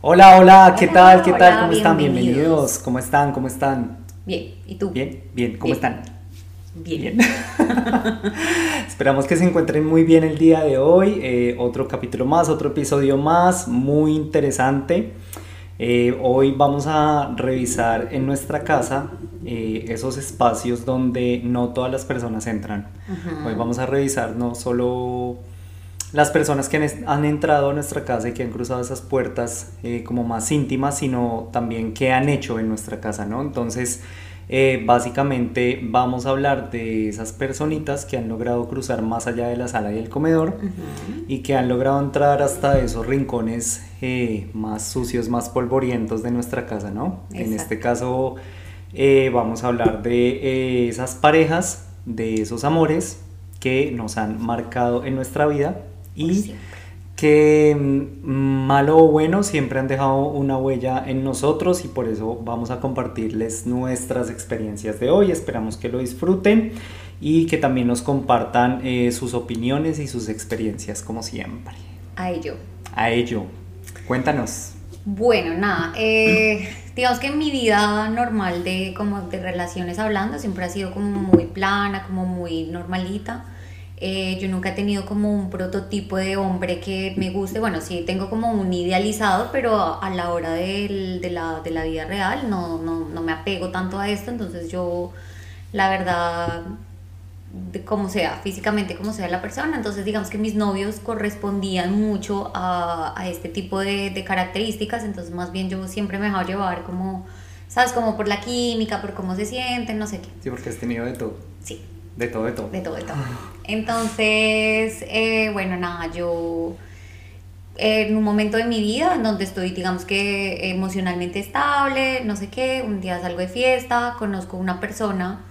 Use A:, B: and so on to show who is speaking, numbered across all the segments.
A: Hola, hola, ¿qué tal? ¿Qué
B: hola,
A: tal? ¿Cómo están?
B: bienvenidos.
A: Bienvenidos. ¿Cómo están? ¿Cómo están?
B: Bien, ¿y tú?
A: Bien, bien, ¿cómo
B: Bien.
A: están?
B: Bien.
A: Esperamos que se encuentren muy bien el día de hoy. Eh, otro capítulo más, otro episodio más, muy interesante. Eh, hoy vamos a revisar en nuestra casa eh, esos espacios donde no todas las personas entran. Hoy vamos a revisar no solo las personas que han, entrado a nuestra casa y que han cruzado esas puertas eh, como más íntimas, sino también qué han hecho en nuestra casa, ¿no? Entonces, eh, básicamente vamos a hablar de esas personitas que han logrado cruzar más allá de la sala y el comedor y que han logrado entrar hasta esos rincones eh, más sucios, más polvorientos de nuestra casa, ¿no? En este caso vamos a hablar de esas parejas, de esos amores que nos han marcado en nuestra vida y
B: siempre.
A: que mm, malo o bueno siempre han dejado una huella en nosotros y por eso vamos a compartirles nuestras experiencias de hoy. Esperamos que lo disfruten y que también nos compartan eh, sus opiniones y sus experiencias como siempre.
B: A ello.
A: A ello, cuéntanos.
B: Bueno, nada, eh, digamos que en mi vida normal de como de relaciones hablando siempre ha sido como muy plana, como muy normalita. Eh, yo nunca he tenido como un prototipo de hombre que me guste. Bueno, sí tengo como un idealizado, pero a la hora del- de, la, de la vida real no, no, no me apego tanto a esto. Entonces yo, la verdad, de como sea, físicamente como sea la persona. Entonces, digamos que mis novios correspondían mucho a, a este tipo de, de características. Entonces, más bien yo siempre me dejaba llevar como, ¿sabes? Como por la química, por cómo se sienten, no sé qué.
A: Sí, porque has tenido de todo.
B: Sí,
A: De todo, de todo.
B: de todo, de todo. Entonces, eh, bueno, nada, yo en un momento de mi vida en donde estoy, digamos que emocionalmente estable, no sé qué, un día salgo de fiesta, conozco una persona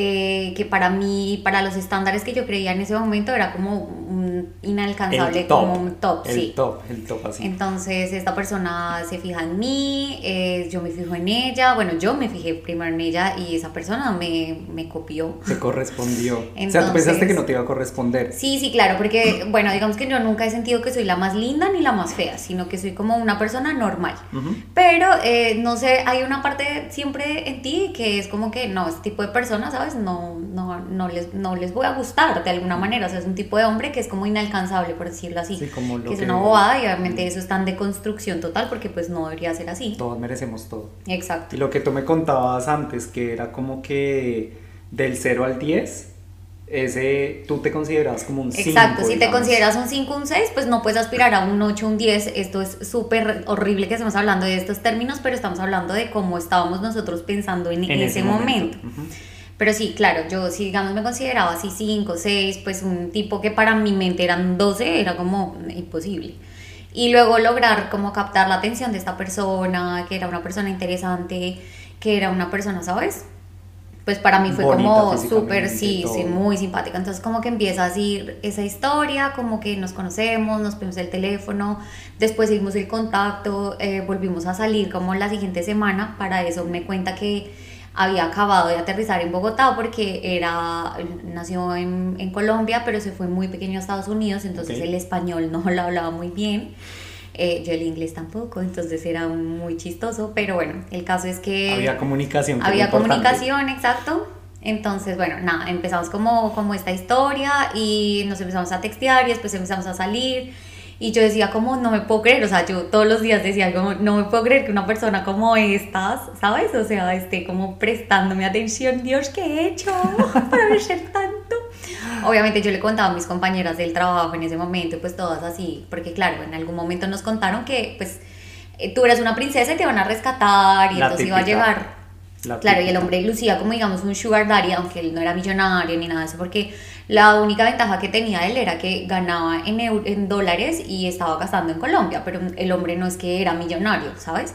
B: eh, que para mí, para los estándares que yo creía en ese momento, era como un inalcanzable,
A: top,
B: como un top,
A: el
B: sí.
A: top, el top así.
B: Entonces esta persona se fija en mí, eh, yo me fijo en ella, bueno, yo me fijé primero en ella y esa persona me, me copió.
A: Te correspondió. o sea, tú pensaste que no te iba a corresponder.
B: Sí, sí, claro, porque, bueno, digamos que yo nunca he sentido que soy la más linda ni la más fea, sino que soy como una persona normal.
A: Ujú.
B: Pero, eh, no sé, hay una parte siempre en ti que es como que, no, este tipo de personas, ¿sabes? No, no, no, les, no les voy a gustar de alguna manera. O sea, es un tipo de hombre que es como inalcanzable, por decirlo así.
A: Sí, como lo
B: que es
A: que-
B: una bobada y obviamente eso está en deconstrucción total porque pues no debería ser así.
A: Todos merecemos todo.
B: Exacto.
A: Y lo que tú me contabas antes, que era como que del 0 al 10, ese tú te considerabas como un 5.
B: Exacto, si te consideras un 5, un 6, pues no puedes aspirar a un 8, un 10. Esto es súper horrible que estamos hablando de estos términos, pero estamos hablando de cómo estábamos nosotros pensando en, ese, momento. Pero sí, claro, yo si digamos me consideraba así 5, 6, pues un tipo que para mi mente eran 12 era como imposible. Y luego lograr como captar la atención de esta persona, que era una persona interesante, que era una persona, ¿sabes? Pues para mí fue
A: Bonita
B: como súper, sí, sí, muy simpática. Entonces como que empieza así esa historia, como que nos conocemos, nos pedimos el teléfono, después seguimos el contacto, eh, volvimos a salir como la siguiente semana. Para eso me cuenta que había acabado de aterrizar en Bogotá porque era, nació en, en Colombia, pero se fue muy pequeño a Estados Unidos, entonces el español no lo hablaba muy bien. Eh, yo el inglés tampoco, entonces era muy chistoso, pero bueno, el caso es que...
A: Había comunicación.
B: Había comunicación, exacto. Entonces, bueno, nada, empezamos como, como esta historia y nos empezamos a textear y después empezamos a salir. Y yo decía como, no me puedo creer, o sea, yo todos los días decía como, no me puedo creer que una persona como estas, ¿sabes? O sea, esté como prestándome atención, Dios, ¿qué he hecho para ser tanto? Obviamente yo le contaba a mis compañeras del trabajo en ese momento, pues todas así, porque claro, en algún momento nos contaron que pues eh, tú eras una princesa y te van a rescatar y
A: La
B: entonces iba a llegar
A: La
B: Claro, y el hombre lucía como digamos un sugar daddy, aunque él no era millonario ni nada de eso, porque la única ventaja que tenía él era que ganaba en, en dólares y estaba gastando en Colombia, pero el hombre no es que era millonario, ¿sabes?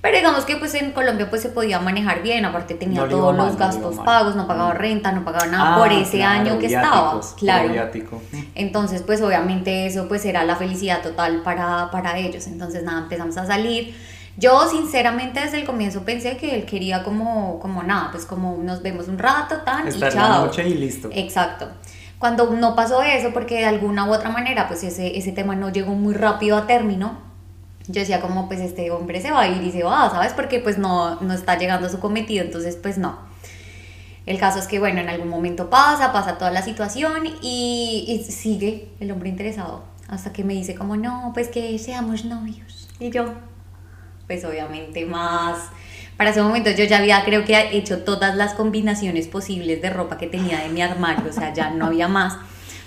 B: Pero digamos que pues en Colombia pues se podía manejar bien, aparte tenía
A: No
B: todos
A: mal,
B: los gastos pagos, no pagaba
A: Mm.
B: renta, no pagaba nada
A: Ah,
B: por ese
A: claro,
B: año que estaba. Claro.
A: viático.
B: Entonces, pues obviamente eso pues era la felicidad total para, para ellos. Entonces, nada, empezamos a salir. Yo sinceramente desde el comienzo pensé que él quería como, como nada, pues como nos vemos un rato, tan
A: Estar
B: y
A: la
B: chao.
A: noche y listo.
B: Exacto. Cuando no pasó eso, porque de alguna u otra manera, pues ese, ese tema no llegó muy rápido a término, yo decía como, pues este hombre se va a ir y se va, ¿sabes? Porque pues no, no está llegando a su cometido, entonces pues no. El caso es que, bueno, en algún momento pasa, pasa toda la situación y, y sigue el hombre interesado. Hasta que me dice como, no, pues que seamos novios. Y yo, pues obviamente más... Para ese momento yo ya había, creo que, hecho todas las combinaciones posibles de ropa que tenía de mi armario, o sea, ya no había más.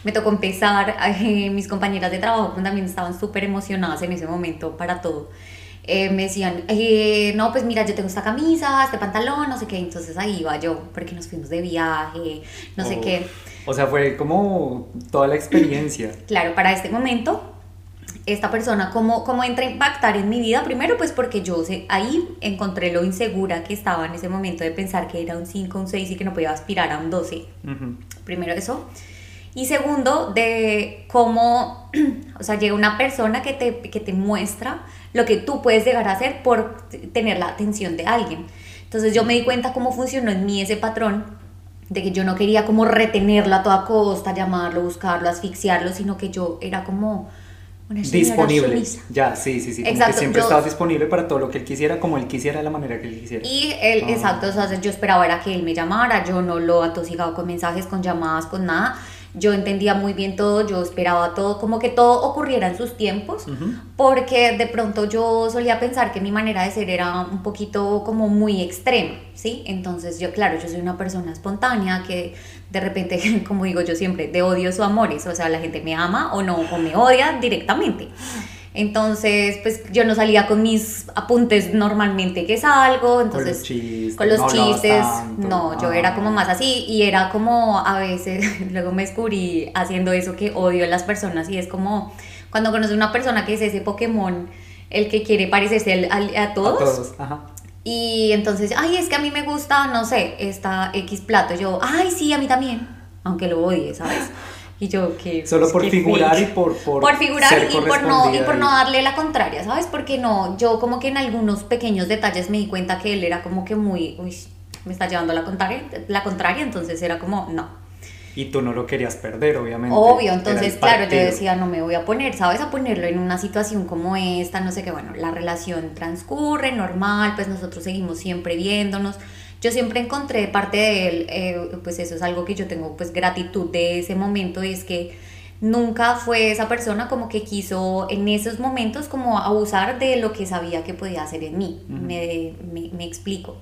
B: Me tocó empezar, eh, mis compañeras de trabajo pues, también estaban súper emocionadas en ese momento para todo. Eh, me decían, eh, no, pues mira, yo tengo esta camisa, este pantalón, no sé qué, entonces ahí iba yo, porque nos fuimos de viaje, no sé
A: Oh.
B: qué.
A: O sea, fue como toda la experiencia.
B: Claro, para este momento, esta persona, ¿cómo, cómo entra a impactar en mi vida? Primero, pues porque yo sé, ahí encontré lo insegura que estaba en ese momento de pensar que era un 5, un 6 y que no podía aspirar a un 12.
A: Ujú.
B: Primero eso. Y segundo, de cómo, o sea, llega una persona que te, que te muestra lo que tú puedes llegar a hacer por tener la atención de alguien. Entonces yo me di cuenta cómo funcionó en mí ese patrón de que yo no quería como retenerlo a toda costa, llamarlo, buscarlo, asfixiarlo, sino que yo era como una señora
A: Disponible.
B: sumisa.
A: Ya, sí, sí, sí. Como
B: Exacto,
A: que siempre
B: yo-
A: estabas disponible para todo lo que él quisiera, como él quisiera, de la manera que él quisiera.
B: Y él,
A: Ah.
B: exacto, o sea, yo esperaba era que él me llamara, yo no lo atosigaba con mensajes, con llamadas, con nada. Yo entendía muy bien todo, yo esperaba todo, como que todo ocurriera en sus tiempos,
A: Ujú.
B: porque de pronto yo solía pensar que mi manera de ser era un poquito como muy extrema, ¿sí? Entonces yo, claro, yo soy una persona espontánea que de repente, como digo yo siempre, de odios o amores, o sea, la gente me ama o no, o me odia directamente. Entonces, pues yo no salía con mis apuntes normalmente que salgo, entonces
A: los chistes,
B: con los
A: no
B: chistes, no, yo
A: Ah.
B: era como más así y era como a veces, luego me descubrí haciendo eso que odio a las personas y es como cuando conoces una persona que es ese Pokémon, el que quiere parecerse al- al- a, todos,
A: A todos, ajá.
B: Y entonces, ay, es que a mí me gusta, no sé, esta X plato, yo, ay, sí, a mí también, aunque lo odie, ¿sabes? Y yo, que
A: Solo por figurar y por, por,
B: por figurar
A: ser
B: y por no y por no darle la contraria, ¿sabes? Porque no, yo como que en algunos pequeños detalles me di cuenta que él era como que muy, uy, me está llevando la contraria, la contraria, entonces era como, no.
A: Y tú no lo querías perder, obviamente.
B: Obvio, entonces, claro, yo decía, no me voy a poner, ¿sabes? A ponerlo en una situación como esta, no sé qué, bueno, la relación transcurre normal, pues nosotros seguimos siempre viéndonos. Yo siempre encontré parte de él, eh, pues eso es algo que yo tengo, pues gratitud de ese momento, es que nunca fue esa persona como que quiso en esos momentos como abusar de lo que sabía que podía hacer en mí. Me, me explico.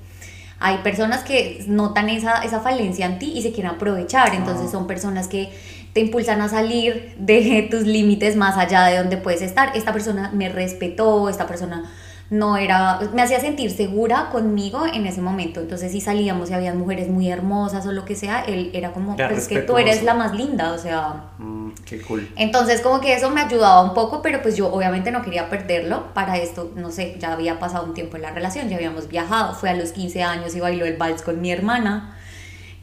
B: Hay personas que notan esa, esa falencia en ti y se quieren aprovechar, entonces
A: Ah.
B: son personas que te impulsan a salir de tus límites más allá de donde puedes estar. Esta persona me respetó, esta persona no era, me hacía sentir segura conmigo en ese momento. Entonces si salíamos y había mujeres muy hermosas o lo que sea, él era como, pues que tú eres la más linda, o sea...
A: Mm, qué cool.
B: Entonces como que eso me ayudaba un poco, pero pues yo obviamente no quería perderlo. Para esto, no sé, ya había pasado un tiempo en la relación, ya habíamos viajado, fue a los 15 años y bailó el vals con mi hermana.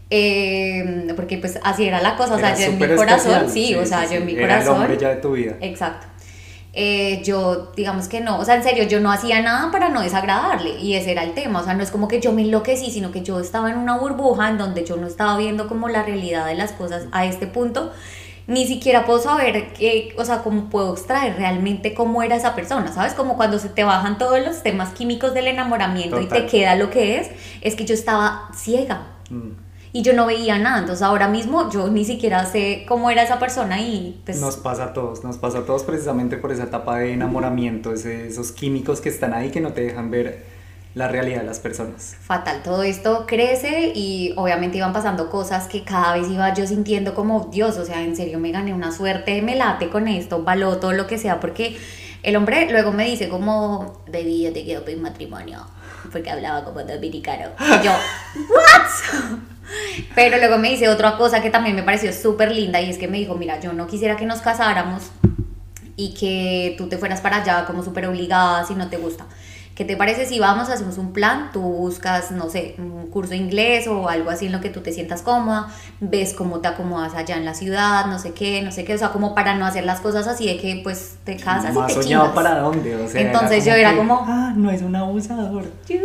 B: Eh, porque pues así era la cosa, o sea,
A: Era
B: yo en mi corazón,
A: especial,
B: sí, o sea,
A: sí,
B: yo en mi
A: Era el
B: corazón.
A: hombre ya de tu vida.
B: Exacto. Eh, yo, digamos que no, o sea, en serio, yo no hacía nada para no desagradarle y ese era el tema, o sea, no es como que yo me enloquecí, sino que yo estaba en una burbuja en donde yo no estaba viendo como la realidad de las cosas a este punto, ni siquiera puedo saber, qué, o sea, cómo puedo extraer realmente cómo era esa persona, ¿sabes? Como cuando se te bajan todos los temas químicos del enamoramiento y
A: Total.
B: te queda lo que es, es que yo estaba ciega
A: Mm.
B: Y yo no veía nada, entonces ahora mismo yo ni siquiera sé cómo era esa persona y pues...
A: Nos pasa a todos, nos pasa a todos precisamente por esa etapa de enamoramiento, ese- esos químicos que están ahí que no te dejan ver la realidad de las personas.
B: fatal. Todo esto crece y obviamente iban pasando cosas que cada vez iba yo sintiendo como Dios, o sea, en serio me gané una suerte, me late con esto, baloto, lo que sea, porque el hombre luego me dice como, baby, yo te quiero pedir matrimonio, porque hablaba como dominicano. Y yo, ¿what? Pero luego me dice otra cosa que también me pareció súper linda y es que me dijo, mira, yo no quisiera que nos casáramos y que tú te fueras para allá como súper obligada si no te gusta. ¿Qué te parece si vamos, hacemos un plan? Tú buscas, no sé, un curso de inglés o algo así en lo que tú te sientas cómoda, ves cómo te acomodas allá en la ciudad, no sé qué, no sé qué, o sea, como para no hacer las cosas así de que pues te casas
A: Más
B: y te
A: soñado
B: chingas.
A: para dónde, o sea.
B: Entonces yo era como-
A: Ah, no es un abusador.
B: Yupi.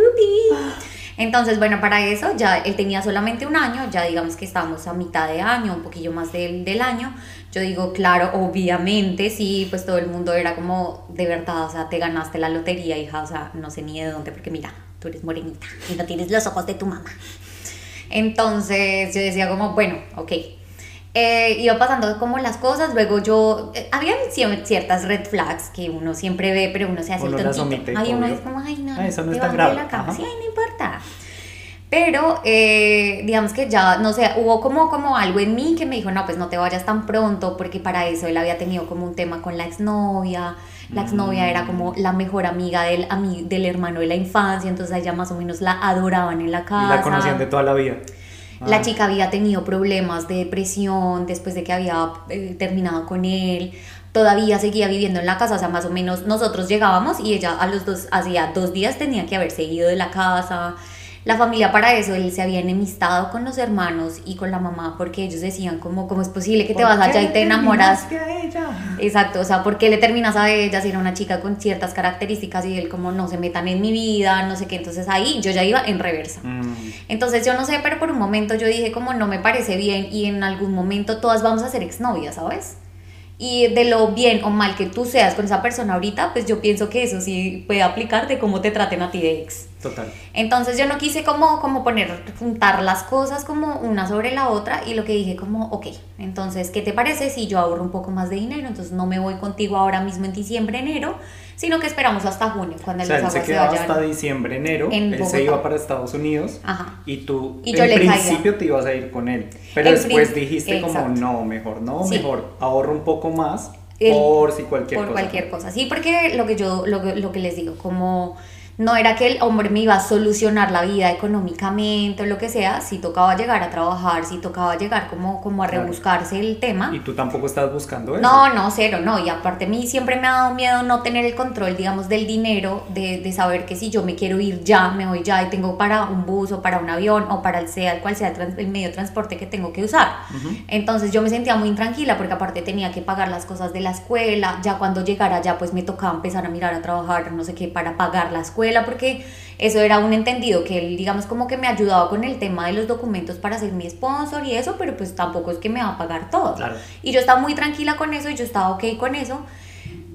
B: Entonces, bueno, para eso ya él tenía solamente un año, ya digamos que estamos a mitad de año, un poquillo más del, del año. Yo digo, claro, obviamente, sí, pues todo el mundo era como, de verdad, o sea, te ganaste la lotería, hija, o sea, no sé ni de dónde, porque mira, tú eres morenita y no tienes los ojos de tu mamá. Entonces yo decía como, bueno, ok. Eh, iba pasando como las cosas, luego yo, eh, había ciertas red flags que uno siempre ve, pero uno se hace
A: Uno
B: el tontito.
A: omite,
B: Ay, uno es como, ay, no,
A: Ah, eso no es
B: te
A: tan grave.
B: la cama.
A: Ajá.
B: Sí, ay, no importa. Pero, eh, digamos que ya, no sé, hubo como, como algo en mí que me dijo, no, pues no te vayas tan pronto, porque para eso él había tenido como un tema con la exnovia. La exnovia era como la mejor amiga del, ami- del hermano de la infancia, entonces ella más o menos la adoraban en la casa.
A: Y la conocían de toda la vida.
B: La
A: Ah.
B: chica había tenido problemas de depresión después de que había eh, terminado con él. Todavía seguía viviendo en la casa, o sea, más o menos nosotros llegábamos y ella a los dos, hacía dos días tenía que haberse ido de la casa. La familia para eso, él se había enemistado con los hermanos y con la mamá porque ellos decían como, ¿cómo es posible que te
A: ¿Por
B: vas allá y te enamoras?
A: terminaste a ella?
B: Exacto, o sea, ¿por qué le terminas a ella si era una chica con ciertas características y él como no se metan en mi vida, no sé qué? Entonces ahí yo ya iba en reversa.
A: Mm,
B: Entonces yo no sé, pero por un momento yo dije como no me parece bien y en algún momento todas vamos a ser exnovias, ¿sabes? Y de lo bien o mal que tú seas con esa persona ahorita, pues yo pienso que eso sí puede aplicar de cómo te traten a ti de ex.
A: Total.
B: Entonces yo no quise como, como poner, juntar las cosas como una sobre la otra y lo que dije como, ok, entonces, ¿qué te parece si yo ahorro un poco más de dinero? Entonces no me voy contigo ahora mismo en diciembre, enero, sino que esperamos hasta junio, cuando
A: O sea, él se
B: se
A: quedaba
B: vayan.
A: hasta diciembre, enero.
B: en
A: él se iba para Estados Unidos.
B: Ajá.
A: Y tú,
B: Y yo
A: en
B: le caía.
A: principio, te ibas a ir con él. Pero
B: En
A: después dijiste como,
B: Exacto.
A: no, mejor no,
B: Sí.
A: mejor ahorro un poco más
B: El-
A: por si cualquier
B: por
A: cosa.
B: cualquier cosa. Sí, porque lo que yo, lo, lo que les digo, como no era que el hombre me iba a solucionar la vida económicamente o lo que sea, si tocaba llegar a trabajar, si tocaba llegar como, como a rebuscarse el tema.
A: Y tú tampoco estás buscando eso.
B: No, no, cero, no. Y aparte a mí siempre me ha dado miedo no tener el control, digamos, del dinero, de, de saber que si yo me quiero ir ya, me voy ya y tengo para un bus o para un avión o para el sea el cual sea el, trans- el medio de transporte que tengo que usar. Entonces yo me sentía muy intranquila porque aparte tenía que pagar las cosas de la escuela, ya cuando llegara ya pues me tocaba empezar a mirar a trabajar, no sé qué, para pagar la escuela, porque eso era un entendido que él, digamos, como que me ayudaba con el tema de los documentos para ser mi sponsor y eso, pero pues tampoco es que me va a pagar todo.
A: Claro.
B: Y yo estaba muy tranquila con eso y yo estaba ok con eso.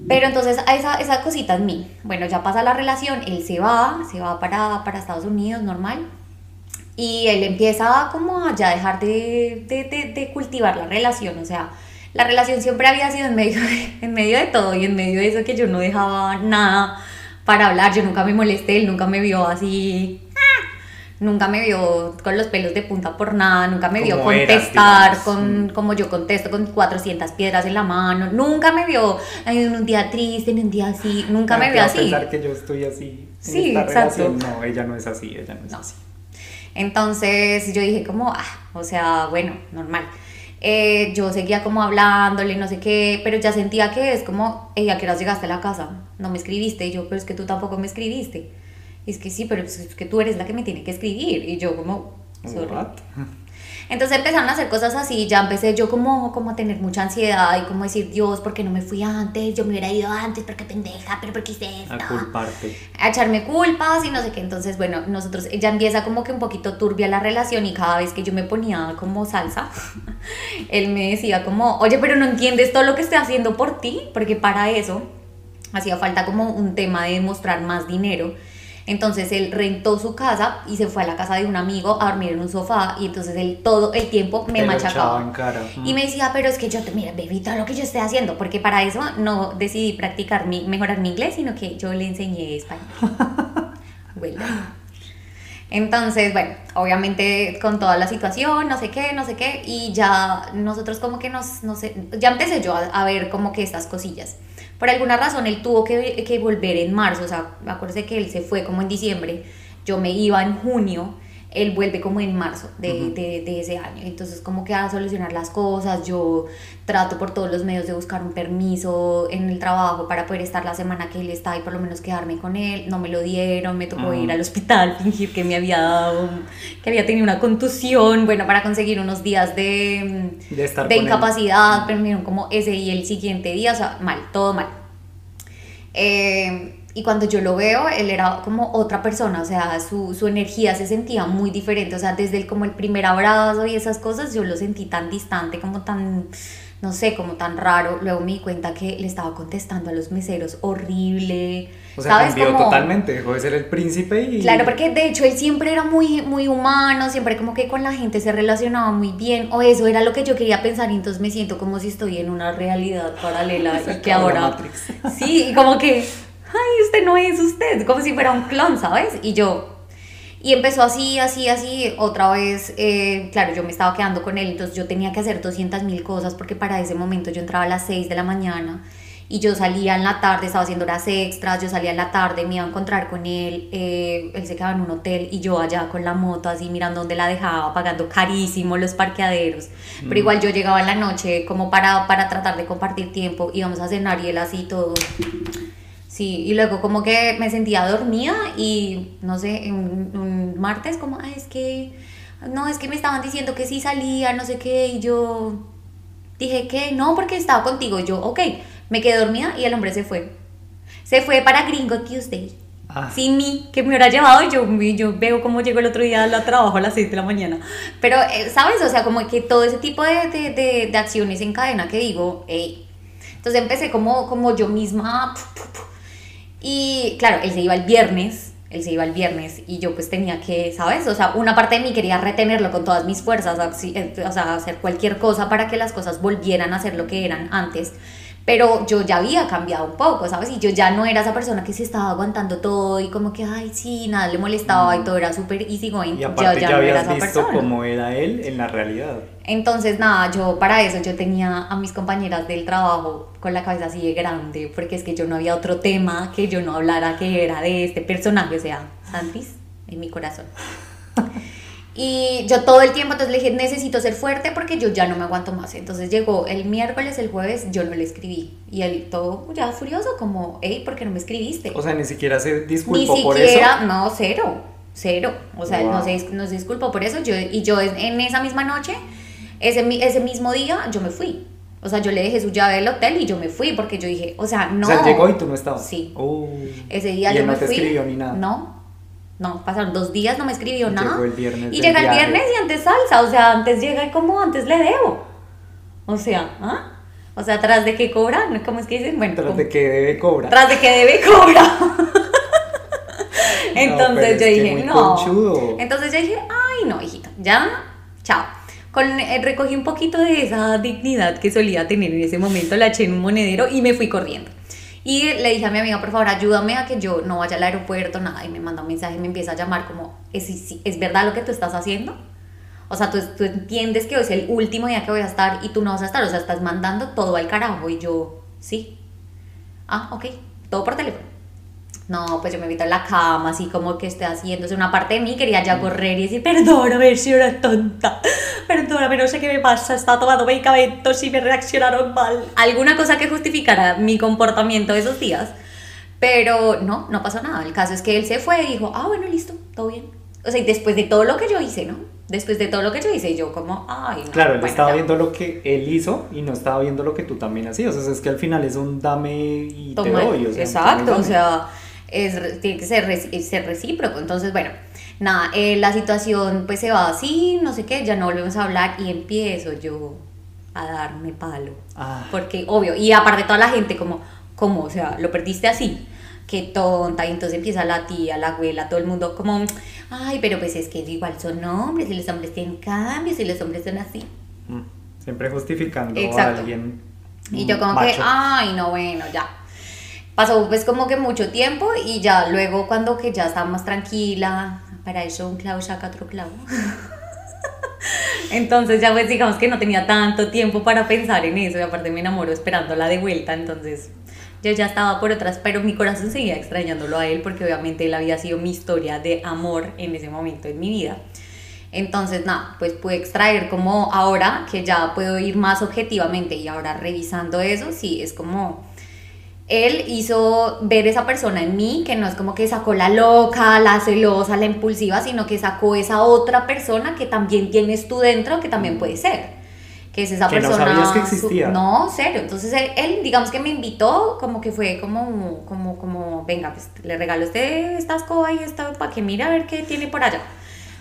B: Pero entonces esa, esa cosita en mí. Bueno, ya pasa la relación, él se va, se va para, para Estados Unidos, normal. Y él empieza como a ya dejar de, de, de- de cultivar la relación. O sea, la relación siempre había sido en medio, de, en medio de todo y en medio de eso que yo no dejaba nada para hablar. Yo nunca me molesté, él nunca me vio así. ¡ah! Nunca me vio con los pelos de punta por nada, nunca me vio
A: eras,
B: contestar con,
A: Mm.
B: como yo contesto con 400 piedras en la mano, nunca me vio en un día triste, en un día así, nunca me
A: Te
B: vio así.
A: pensar que yo estoy así en
B: Sí,
A: esta
B: exacto.
A: relación. No, ella no es así, ella no es
B: No.
A: así.
B: Entonces yo dije como, ah, o sea, bueno, normal. Eh, yo seguía como hablándole, no sé qué, pero ya sentía que es como, ella, ¿a qué horas llegaste a la casa? No me escribiste. Y yo, pero es que tú tampoco me escribiste. Y es que sí, pero es que tú eres la que me tiene que escribir. Y yo como, sorry. Entonces empezaron a hacer cosas así, ya empecé yo como, como a tener mucha ansiedad y como decir, Dios, ¿por qué no me fui antes? Yo me hubiera ido antes, ¿por qué pendeja? ¿Pero por qué hice esto?
A: A culparte.
B: a echarme culpas y no sé qué. Entonces, bueno, nosotros ya empieza como que un poquito turbia la relación y cada vez que yo me ponía como salsa, él me decía como, oye, pero no entiendes todo lo que estoy haciendo por ti, porque para eso hacía falta como un tema de mostrar más dinero. Entonces él rentó su casa y se fue a la casa de un amigo a dormir en un sofá y entonces él todo el tiempo me
A: echaba
B: machacaba.
A: en cara.
B: Y me decía, pero es que yo, te mira, baby, todo lo que yo estoy haciendo, porque para eso no decidí practicar, mi, mejorar mi inglés, sino que yo le enseñé español. Bueno. Entonces, bueno, obviamente con toda la situación, no sé qué, no sé qué, y ya nosotros como que nos, no sé, ya empecé yo a, a ver como que estas cosillas. Por alguna razón él tuvo que, que volver en marzo, o sea, acuérdese que él se fue como en diciembre, yo me iba en junio, él vuelve como en marzo de, de, de, ese año. Entonces como que a solucionar las cosas, yo trato por todos los medios de buscar un permiso en el trabajo para poder estar la semana que él está y por lo menos quedarme con él. No me lo dieron, me tocó ir ah. al hospital, fingir que me había dado, que había tenido una contusión, bueno, para conseguir unos días de, de, de incapacidad, pero me dieron como ese y el siguiente día, o sea, mal, todo mal. Eh, y cuando yo lo veo, él era como otra persona, o sea, su, su, energía se sentía muy diferente, o sea, desde el, como el primer abrazo y esas cosas, yo lo sentí tan distante, como tan, no sé, como tan raro. Luego me di cuenta que le estaba contestando a los meseros horrible.
A: O sea, cambió totalmente, dejó de ser el príncipe y...
B: Claro, porque de hecho él siempre era muy, muy humano, siempre como que con la gente se relacionaba muy bien, o eso era lo que yo quería pensar, y entonces me siento como si estoy en una realidad paralela y que ahora... Sí, como que ay, usted no es usted, como si fuera un clon, ¿sabes? Y yo, y empezó así, así, así, otra vez, eh, claro, yo me estaba quedando con él, entonces yo tenía que hacer 200 mil cosas porque para ese momento yo entraba a las 6 de la mañana y yo salía en la tarde, estaba haciendo horas extras, yo salía en la tarde, me iba a encontrar con él, eh, él se quedaba en un hotel y yo allá con la moto así mirando dónde la dejaba, pagando carísimo los parqueaderos, pero mm. igual yo llegaba en la noche como para, para tratar de compartir tiempo, íbamos a cenar y él así todo Sí, y luego como que me sentía dormida y no sé, un, martes como, es que, no, es que me estaban diciendo que sí salía, no sé qué, y yo dije que no, porque estaba contigo. yo, ok, me quedé dormida y el hombre se fue. Se fue para Gringo Tuesday. Ah. Sin mí, que me hubiera llevado, yo, yo veo cómo llegó el otro día al trabajo a las 6 de la mañana. Pero, eh, ¿sabes? O sea, como que todo ese tipo de, de, de, acciones en cadena que digo, hey. Entonces empecé como, como yo misma y claro, él se iba el viernes, él se iba el viernes y yo pues tenía que, ¿sabes? O sea, una parte de mí quería retenerlo con todas mis fuerzas, sea, hacer cualquier cosa para que las cosas volvieran a ser lo que eran antes pero yo ya había cambiado un poco, ¿sabes? Y yo ya no era esa persona que se estaba aguantando todo y como que, ay, sí, nada le molestaba y mm. todo era súper easy going.
A: Y aparte ya, ya habías visto cómo era él en la realidad.
B: Entonces, nada, yo para eso yo tenía a mis compañeras del trabajo con la cabeza así de grande, porque es que yo no había otro tema que yo no hablara que era de este personaje, o sea, Santis en mi corazón. Y yo todo el tiempo entonces le dije, necesito ser fuerte porque yo ya no me aguanto más. Entonces llegó el miércoles, el jueves, yo no le escribí. Y él todo ya furioso, como, hey, ¿por qué no me escribiste?
A: O sea, ni siquiera se disculpó por eso. Ni siquiera,
B: no, cero, cero. O sea, no, se, no se disculpó por eso. Yo, y yo en esa misma noche, ese, ese mismo día, yo me fui. O sea, yo le dejé su llave del hotel y yo me fui porque yo dije, o sea, no. O
A: sea, llegó y tú no estabas.
B: Sí. Oh. Ese día yo me fui. no te escribió ni nada. No, no, pasaron dos días, no me escribió nada.
A: Llegó el viernes.
B: Y llega el viernes y antes salsa, o sea, antes llega y como antes le debo. O sea, ¿ah? O sea, tras de que cobra, ¿cómo es que dicen? Bueno,
A: tras de que debe cobra.
B: Tras de que debe cobra. Entonces yo dije, no. Entonces yo dije, ay, no, hijita, ya, chao. Con, eh, recogí un poquito de esa dignidad que solía tener en ese momento, la eché en un monedero y me fui corriendo. Y le dije a mi amiga, por favor, ayúdame a que yo no vaya al aeropuerto, nada. Y me manda un mensaje, me empieza a llamar como, ¿es, ¿es verdad lo que tú estás haciendo? O sea, tú, tú entiendes que hoy es el último día que voy a estar y tú no vas a estar. O sea, estás mandando todo al carajo. Y yo, sí. Ah, ok. Todo por teléfono. No, pues yo me meto en la cama, así como que esté haciéndose una parte de mí, quería ya correr y decir, perdóname si era tonta, perdóname, no sé qué me pasa, estaba tomando medicamentos y me reaccionaron mal. Alguna cosa que justificara mi comportamiento esos días, pero no, no pasó nada. El caso es que él se fue y dijo, ah, bueno, listo, todo bien. O sea, y después de todo lo que yo hice, ¿no? Después de todo lo que yo hice, yo como, ay, no.
A: Claro, él estaba viendo lo que él hizo y no estaba viendo lo que tú también hacías. O sea, es que al final es un dame y te doy. O sea,
B: exacto, o sea es, tiene que ser, ser recíproco. Entonces, bueno, nada, eh, la situación pues se va así, no sé qué, ya no volvemos a hablar y empiezo yo a darme palo. Ah. Porque, obvio, y aparte toda la gente como, ¿cómo? O sea, lo perdiste así. Qué tonta, y entonces empieza la tía, la abuela, todo el mundo como, ay, pero pues es que igual son hombres, y los hombres tienen cambios, y los hombres son así.
A: Mm, siempre justificando a alguien.
B: Y yo como que, ay, no, bueno, ya pasó pues como que mucho tiempo y ya luego cuando que ya estaba más tranquila, para eso un clavo saca otro clavo. entonces ya pues digamos que no tenía tanto tiempo para pensar en eso y aparte me enamoro esperándola de vuelta, entonces yo ya estaba por otras, pero mi corazón seguía extrañándolo a él porque obviamente él había sido mi historia de amor en ese momento en mi vida. Entonces, nada, pues pude extraer como ahora que ya puedo ir más objetivamente y ahora revisando eso, sí, es como él hizo ver esa persona en mí, que no es como que sacó la loca, la celosa, la impulsiva, sino que sacó esa otra persona que también tienes tú dentro, que también puede ser. Que es esa persona.
A: No sabías que existía.
B: no, serio. Entonces él, digamos que me invitó, como que fue como, como, como, venga, pues le regalo este, esta escoba y esta para que mire a ver qué tiene por allá.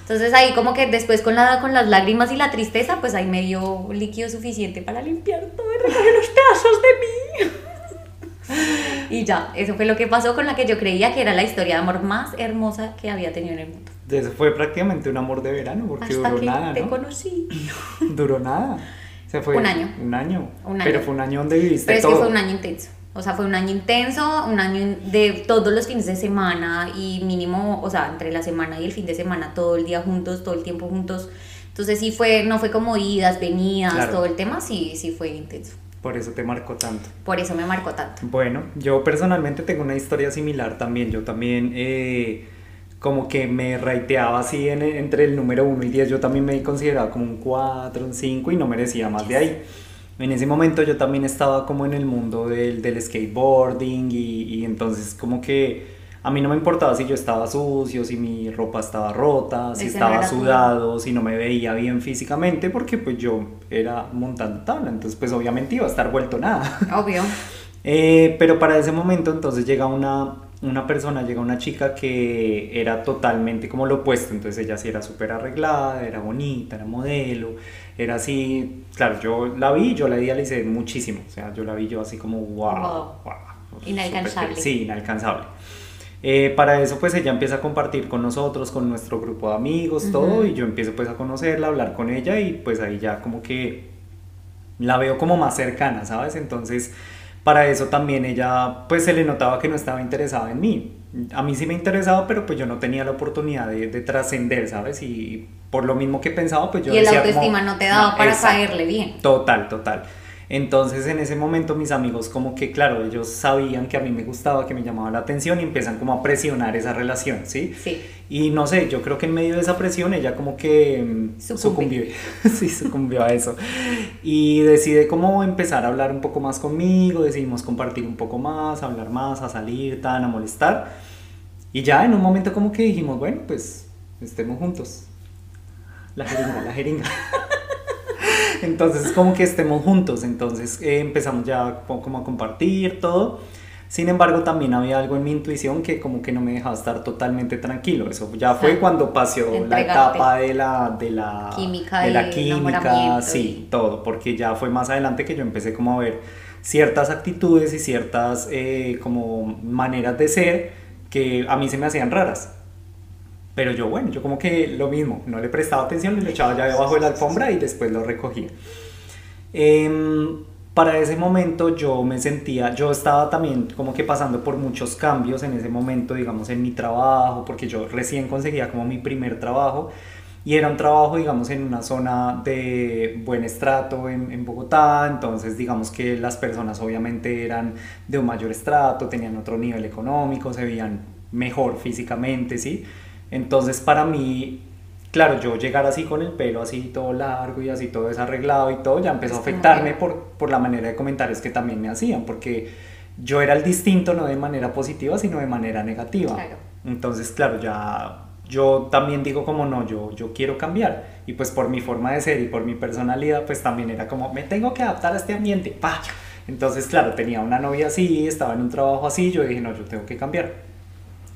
B: Entonces ahí como que después con, la, con las lágrimas y la tristeza, pues ahí me dio líquido suficiente para limpiar todo y recoger los. Y ya, eso fue lo que pasó con la que yo creía que era la historia de amor más hermosa que había tenido en el mundo.
A: Eso fue prácticamente un amor de verano, porque
B: Hasta
A: duró
B: que
A: nada,
B: te
A: ¿no?
B: conocí.
A: Duró nada. Se fue
B: Un año.
A: Un año.
B: Un año.
A: Pero fue un año donde viviste
B: Pero es
A: todo.
B: que fue un año intenso. O sea, fue un año intenso, un año de todos los fines de semana y mínimo, o sea, entre la semana y el fin de semana, todo el día juntos, todo el tiempo juntos. Entonces sí fue, no fue como idas, venidas,
A: Claro.
B: todo el tema, sí, sí fue intenso.
A: Por eso te marcó tanto.
B: Por eso me marcó tanto.
A: Bueno, yo personalmente tengo una historia similar también. Yo también eh, como que me raiteaba así en- entre el número 1 y 10. Yo también me consideraba como un 4, un 5 y no merecía más de ahí. En ese momento yo también estaba como en el mundo del, del skateboarding y, y entonces como que a mí no me importaba si yo estaba sucio, si mi ropa estaba rota, si
B: Ese
A: estaba sudado, si no me veía bien físicamente, porque pues yo era montando tabla, entonces pues obviamente iba a estar vuelto nada.
B: Obvio.
A: Eh, pero para ese momento entonces llega una, una persona, llega una chica que era totalmente como lo opuesto, entonces ella sí era súper arreglada, era bonita, era modelo, era así, claro, yo la vi, yo la idealicé muchísimo, o sea, yo la vi yo así como wow,
B: Wow.
A: wow,
B: Inalcanzable.
A: sí, inalcanzable. Eh, para eso pues ella empieza a compartir con nosotros, con nuestro grupo de amigos, todo, y yo empiezo pues a conocerla, a hablar con ella y pues ahí ya como que la veo como más cercana, ¿sabes? Entonces, para eso también ella, pues se le notaba que no estaba interesada en mí. A mí sí me interesaba, pero pues yo no tenía la oportunidad de, de trascender, ¿sabes? Y por lo mismo que pensaba, pues yo
B: y el
A: decía como,
B: autoestima no te daba
A: "No,
B: para
A: exacto".
B: caerle bien.
A: Total, total. Entonces en ese momento mis amigos como que, claro, ellos sabían que a mí me gustaba, que me llamaba la atención y empiezan como a presionar esa relación, ¿sí?
B: Sí.
A: Y no sé, yo creo que en medio de esa presión ella como que mm, sucumbió, sí, sucumbió a eso. Y decide como empezar a hablar un poco más conmigo, decidimos compartir un poco más, a hablar más, a salir, tan, a molestar. Y ya en un momento como que dijimos, bueno, pues estemos juntos. La jeringa, la jeringa. Entonces como que estemos juntos, entonces eh, empezamos ya como a compartir todo. Sin embargo, también había algo en mi intuición que como que no me dejaba estar totalmente tranquilo. Eso ya fue cuando pasó la etapa de la, de la
B: Química
A: de la química, sí,
B: y-
A: todo, porque ya fue más adelante que yo empecé como a ver ciertas actitudes y ciertas eh, como maneras de ser que a mí se me hacían raras. Pero yo, bueno, yo como que lo mismo, no le prestaba atención, lo echaba ya debajo de la alfombra y después lo recogía. Em, para ese momento yo me sentía, yo estaba también como que pasando por muchos cambios en ese momento, digamos, en mi trabajo, porque yo recién conseguía como mi primer trabajo y era un trabajo, digamos, en una zona de buen estrato en, en Bogotá, entonces digamos que las personas obviamente eran de un mayor estrato, tenían otro nivel económico, se veían mejor físicamente, ¿sí? Entonces para mí claro, yo llegar así con el pelo así todo largo y así todo desarreglado y todo, ya empezó a afectarme por, por la manera de comentarios que también me hacían, porque yo era el distinto no de manera positiva, sino de manera negativa.
B: Claro.
A: Entonces, claro, ya yo también digo como no, yo, yo quiero cambiar. Y pues por mi forma de ser y por mi personalidad, pues también era como, me tengo que adaptar a este ambiente, pa. Entonces, claro, tenía una novia así, estaba en un trabajo así, yo dije, no, yo tengo que cambiar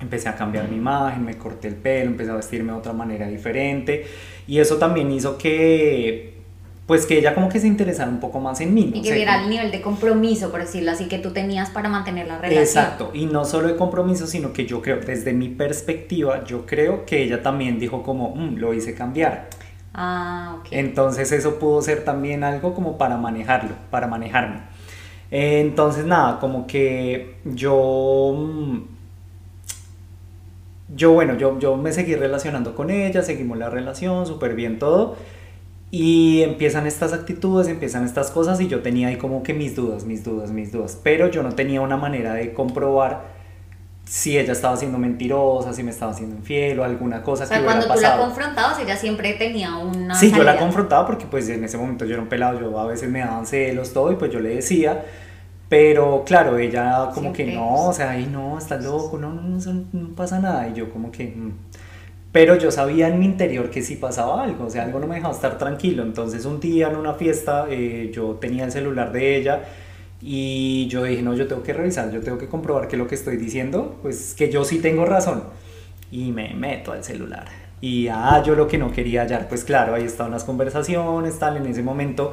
A: empecé a cambiar mi imagen, me corté el pelo, empecé a vestirme de otra manera diferente y eso también hizo que pues que ella como que se interesara un poco más en mí. no
B: Y que viera el nivel de compromiso, por decirlo así, que tú tenías para mantener la relación.
A: Exacto, y no solo de compromiso, sino que yo creo, desde mi perspectiva, yo creo que ella también dijo como, "Mm, lo hice cambiar.
B: Ah, ok.
A: Entonces eso pudo ser también algo como para manejarlo, para manejarme. Entonces nada, como que yo... Yo bueno, yo, yo me seguí relacionando con ella, seguimos la relación, súper bien todo. Y empiezan estas actitudes, empiezan estas cosas y yo tenía ahí como que mis dudas, mis dudas, mis dudas. Pero yo no tenía una manera de comprobar si ella estaba siendo mentirosa, si me estaba siendo infiel o alguna cosa
B: o sea,
A: que
B: cuando tú la confrontabas, ella siempre tenía una.
A: Sí, yo la confrontaba porque pues en ese momento yo era un pelado, yo a veces me daban celos, todo, y pues yo le decía, pero claro, ella como que no, o sea, ay no, estás loco, no, no, no, no pasa nada, y yo como que... mm. Pero yo sabía en mi interior que sí pasaba algo, o sea, algo no me dejaba estar tranquilo, entonces un día en una fiesta eh, yo tenía el celular de ella y yo dije, no, yo tengo que revisar, yo tengo que comprobar que lo que estoy diciendo, pues que yo sí tengo razón. Y me meto al celular. Y ah, yo lo que no quería hallar, pues claro, ahí estaban las conversaciones, tal, en ese momento,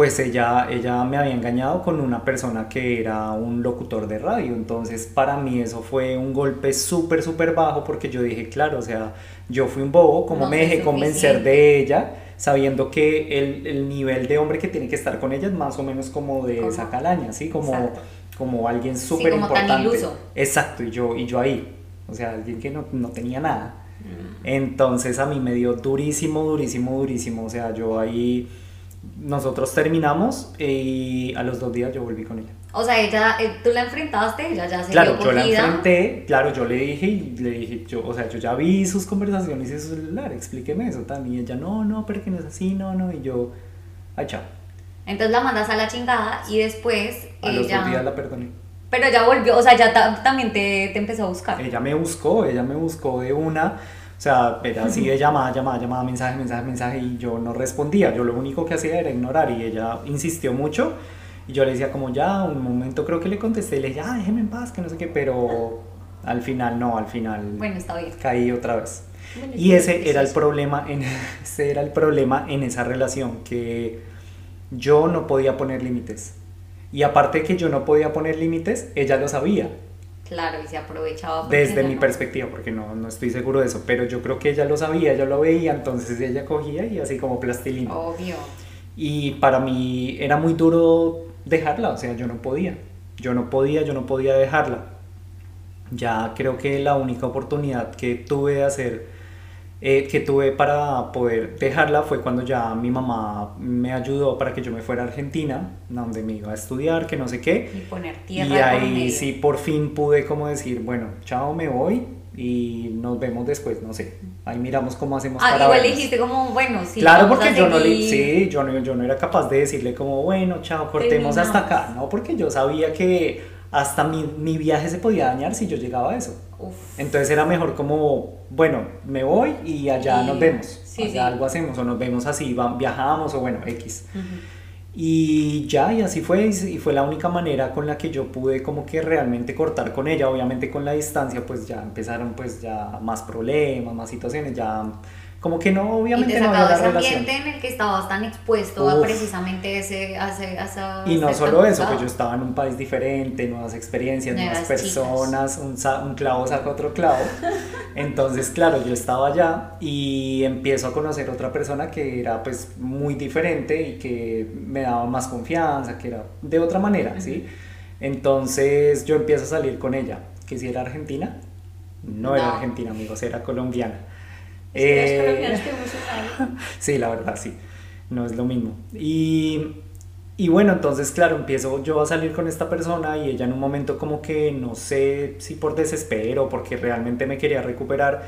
A: pues ella, ella me había engañado con una persona que era un locutor de radio. Entonces, para mí eso fue un golpe súper, súper bajo porque yo dije, claro, o sea, yo fui un bobo, como
B: No
A: me dejé convencer de ella, sabiendo que el, el nivel de hombre que tiene que estar con ella es más o menos como de esa calaña, ¿sí? Como,
B: Exacto.
A: como alguien súper
B: tan
A: importante. Exacto, y yo, y yo ahí, o sea, alguien que no, no tenía nada.
B: Mm.
A: Entonces a mí me dio durísimo, durísimo, durísimo. O sea, yo ahí, nosotros terminamos y a los dos días yo volví con ella.
B: O sea, ella, eh, tú la enfrentaste, ella ya se
A: Claro, yo la enfrenté, claro, yo le dije y le dije, yo, o sea, yo ya vi sus conversaciones y su celular, explíqueme eso también. Y ella, no, no, pero que no es así, no, no. Y yo, ay, chao.
B: Entonces la mandas a la chingada y después
A: A los
B: ella.
A: dos días la perdoné.
B: Pero ella volvió, o sea, ya ta- también te, te empezó a buscar.
A: Ella me buscó, ella me buscó de una, o sea, era así de llamada, llamada, llamada, mensaje, mensaje, mensaje y yo no respondía, yo lo único que hacía era ignorar y ella insistió mucho y yo le decía como ya, un momento creo que le contesté y le dije, ah, déjeme en paz, que no sé qué, pero al final no, al final
B: Bueno, está bien.
A: caí otra vez.
B: Bueno,
A: Y ese era el problema en, ese era el problema en esa relación, que yo no podía poner límites. Y aparte de que yo no podía poner límites, ella lo sabía
B: Claro, y se aprovechaba.
A: desde mi
B: no-
A: perspectiva, porque no, no estoy seguro de eso, pero yo creo que ella lo sabía, ella lo veía, entonces ella cogía y así como plastilina.
B: Obvio.
A: Y para mí era muy duro dejarla, o sea, yo no podía, yo no podía, yo no podía dejarla. Ya creo que la única oportunidad que tuve de hacer, eh, que tuve para poder dejarla fue cuando ya mi mamá me ayudó para que yo me fuera a Argentina, donde me iba a estudiar, que no sé qué.
B: Y poner tierra
A: Y
B: por
A: ahí
B: medio.
A: sí por fin pude como decir, bueno, chao, me voy y nos vemos después, no sé. Ahí miramos cómo hacemos
B: Ah,
A: para
B: igual
A: vernos.
B: dijiste como, bueno, sí.
A: claro,
B: vamos
A: porque
B: a
A: yo no le,
B: seguir.
A: sí, yo no, yo no era capaz de decirle como, bueno, chao, cortemos hasta acá, ¿no? Porque yo sabía que hasta mi, mi viaje se podía dañar si yo llegaba a eso.
B: Uf.
A: Entonces era mejor como, bueno, me voy y allá
B: Y-
A: nos vemos.
B: sí,
A: allá
B: sí.
A: algo hacemos o nos vemos así, viajamos o bueno, X. Y ya, y así fue, y y fue la única manera con la que yo pude como que realmente cortar con ella, obviamente con la distancia pues ya empezaron pues ya más problemas, más situaciones, ya como que no,
B: Y
A: obviamente
B: te
A: no
B: sacaba
A: había
B: ese
A: relación.
B: ambiente en el que estabas tan expuesto a
A: Uf.
B: precisamente ese, a ese, a esa-
A: Y no solo eso,
B: juzgado.
A: yo estaba en un país diferente, nuevas experiencias, nuevas
B: Nuevas
A: personas, un, un clavo saca otro clavo. Entonces, claro, yo estaba allá y empiezo a conocer otra persona que era pues muy diferente y que me daba más confianza, que era de otra manera, ¿sí? Entonces yo empiezo a salir con ella, que si era argentina, no, era
B: No.
A: argentina, amigos, era colombiana.
B: Es que los
A: Eh,
B: colombianos
A: Sí, la verdad, sí. No es lo mismo. Y, y bueno, entonces, claro, empiezo yo a salir con esta persona y ella en un momento como que, no sé si por desespero, porque realmente me quería recuperar,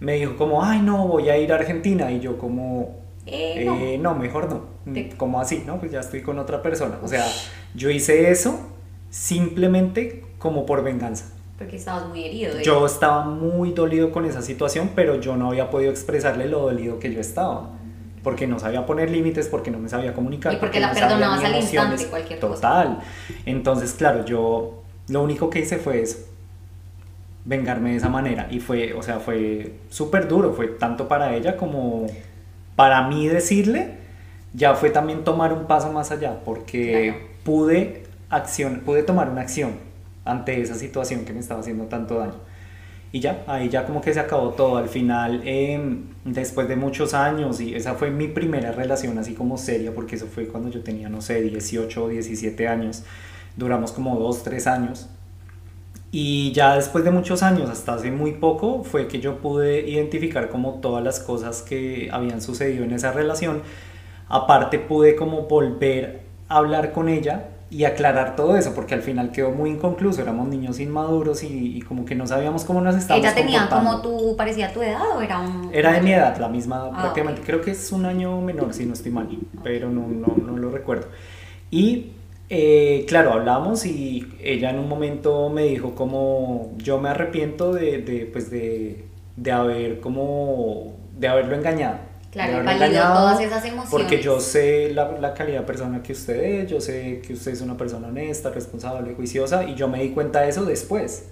A: me dijo como, ay, no, voy a ir a Argentina. Y yo como,
B: Eh, no.
A: "Eh, no, mejor no.
B: Te-
A: Como así, ¿no? Pues ya estoy con otra persona. O sea, yo hice eso simplemente como por venganza.
B: Porque estabas muy herido. de-
A: Yo estaba muy dolido con esa situación, pero yo no había podido expresarle lo dolido que yo estaba. Porque no sabía poner límites, porque no me sabía comunicar.
B: Y porque la
A: no
B: perdonabas al instante, cualquier cosa.
A: Total. Entonces, claro, yo lo único que hice fue eso. Vengarme de esa manera. Y fue, o sea, fue súper duro. Fue tanto para ella como para mí decirle. Ya fue también tomar un paso más allá. Porque
B: Claro.
A: pude, acción, pude tomar una acción ante esa situación que me estaba haciendo tanto daño. Y ya, ahí ya como que se acabó todo. Al final, em, después de muchos años, y esa fue mi primera relación así como seria, porque eso fue cuando yo tenía, no sé, 18 o 17 años. Duramos como 2, 3 años. Y ya después de muchos años, hasta hace muy poco, fue que yo pude identificar como todas las cosas que habían sucedido en esa relación. Aparte pude como volver a hablar con ella y aclarar todo eso, porque al final quedó muy inconcluso, éramos niños inmaduros y, como que no sabíamos cómo nos estábamos
B: ¿Ella tenía como tú, parecía tu edad o era un...?
A: Era de mi edad, la misma ah, prácticamente, creo que es un año menor si no estoy mal, pero no, no, no lo recuerdo. Y eh, claro, hablamos y ella en un momento me dijo como yo me arrepiento de, de pues de, de haber como de haberlo engañado
B: Claro, validó todas esas emociones.
A: Porque yo sé la, la, calidad de persona que usted es, yo sé que usted es una persona honesta, responsable, juiciosa, y yo me di cuenta de eso después.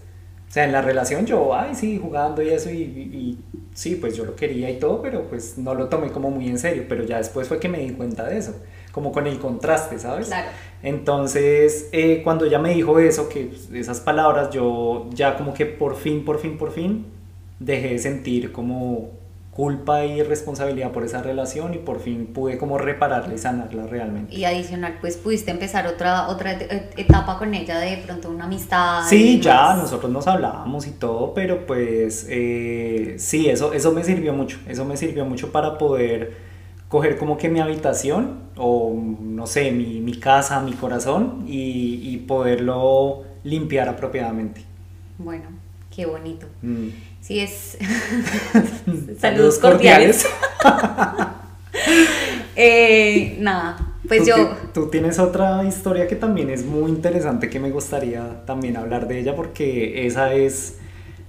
A: O sea, en la relación yo, ay, sí, jugando y eso, y, y, sí, pues yo lo quería y todo, pero pues no lo tomé como muy en serio, pero ya después fue que me di cuenta de eso, como con el contraste, ¿sabes?
B: Claro.
A: Entonces, eh, cuando ella me dijo eso, que esas palabras, yo ya como que por fin, por fin, por fin, dejé de sentir como culpa y responsabilidad por esa relación y por fin pude como repararla y sanarla realmente.
B: Y adicional, pues pudiste empezar otra, otra etapa con ella de pronto una amistad.
A: Sí, ya, nosotros nos hablábamos y todo, pero pues eh, sí, eso, eso me sirvió mucho, eso me sirvió mucho para poder coger como que mi habitación o no sé, mi, mi casa, mi corazón y, y, poderlo limpiar apropiadamente.
B: Bueno, qué bonito. Mm. Sí, es.
A: Saludos cordiales.
B: Eh, nada, pues yo.
A: Tú tienes otra historia que también es muy interesante que me gustaría también hablar de ella porque esa es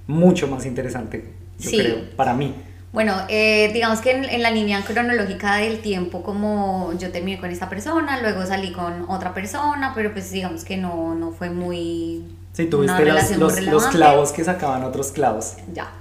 A: mucho más interesante, yo creo, para mí.
B: Bueno, eh, digamos que en, la línea cronológica del tiempo, como yo terminé con esta persona, luego salí con otra persona, pero pues digamos que no, no fue muy
A: Sí, tuviste los, los, clavos que sacaban otros clavos.
B: Ya.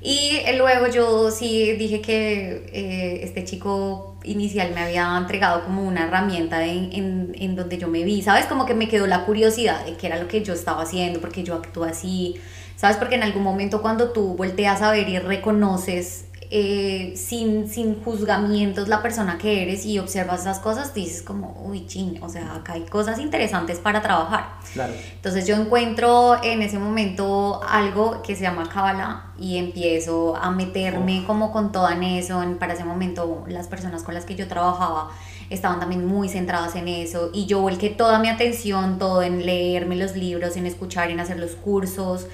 B: Y luego yo sí dije que eh, este chico inicial me había entregado como una herramienta en, en, en, donde yo me vi, ¿sabes? Como que me quedó la curiosidad de qué era lo que yo estaba haciendo, porque yo actúo así, ¿sabes? Porque en algún momento cuando tú volteas a ver y reconoces eh, sin, sin juzgamientos la persona que eres y observas esas cosas, dices como, uy, ching, o sea, acá hay cosas interesantes para trabajar.
A: Claro.
B: Entonces yo encuentro en ese momento algo que se llama Kabbalah y empiezo a meterme como con todo en eso. para ese momento las personas con las que yo trabajaba estaban también muy centradas en eso y yo volqué toda mi atención, todo en leerme los libros, en escuchar, en hacer los cursos.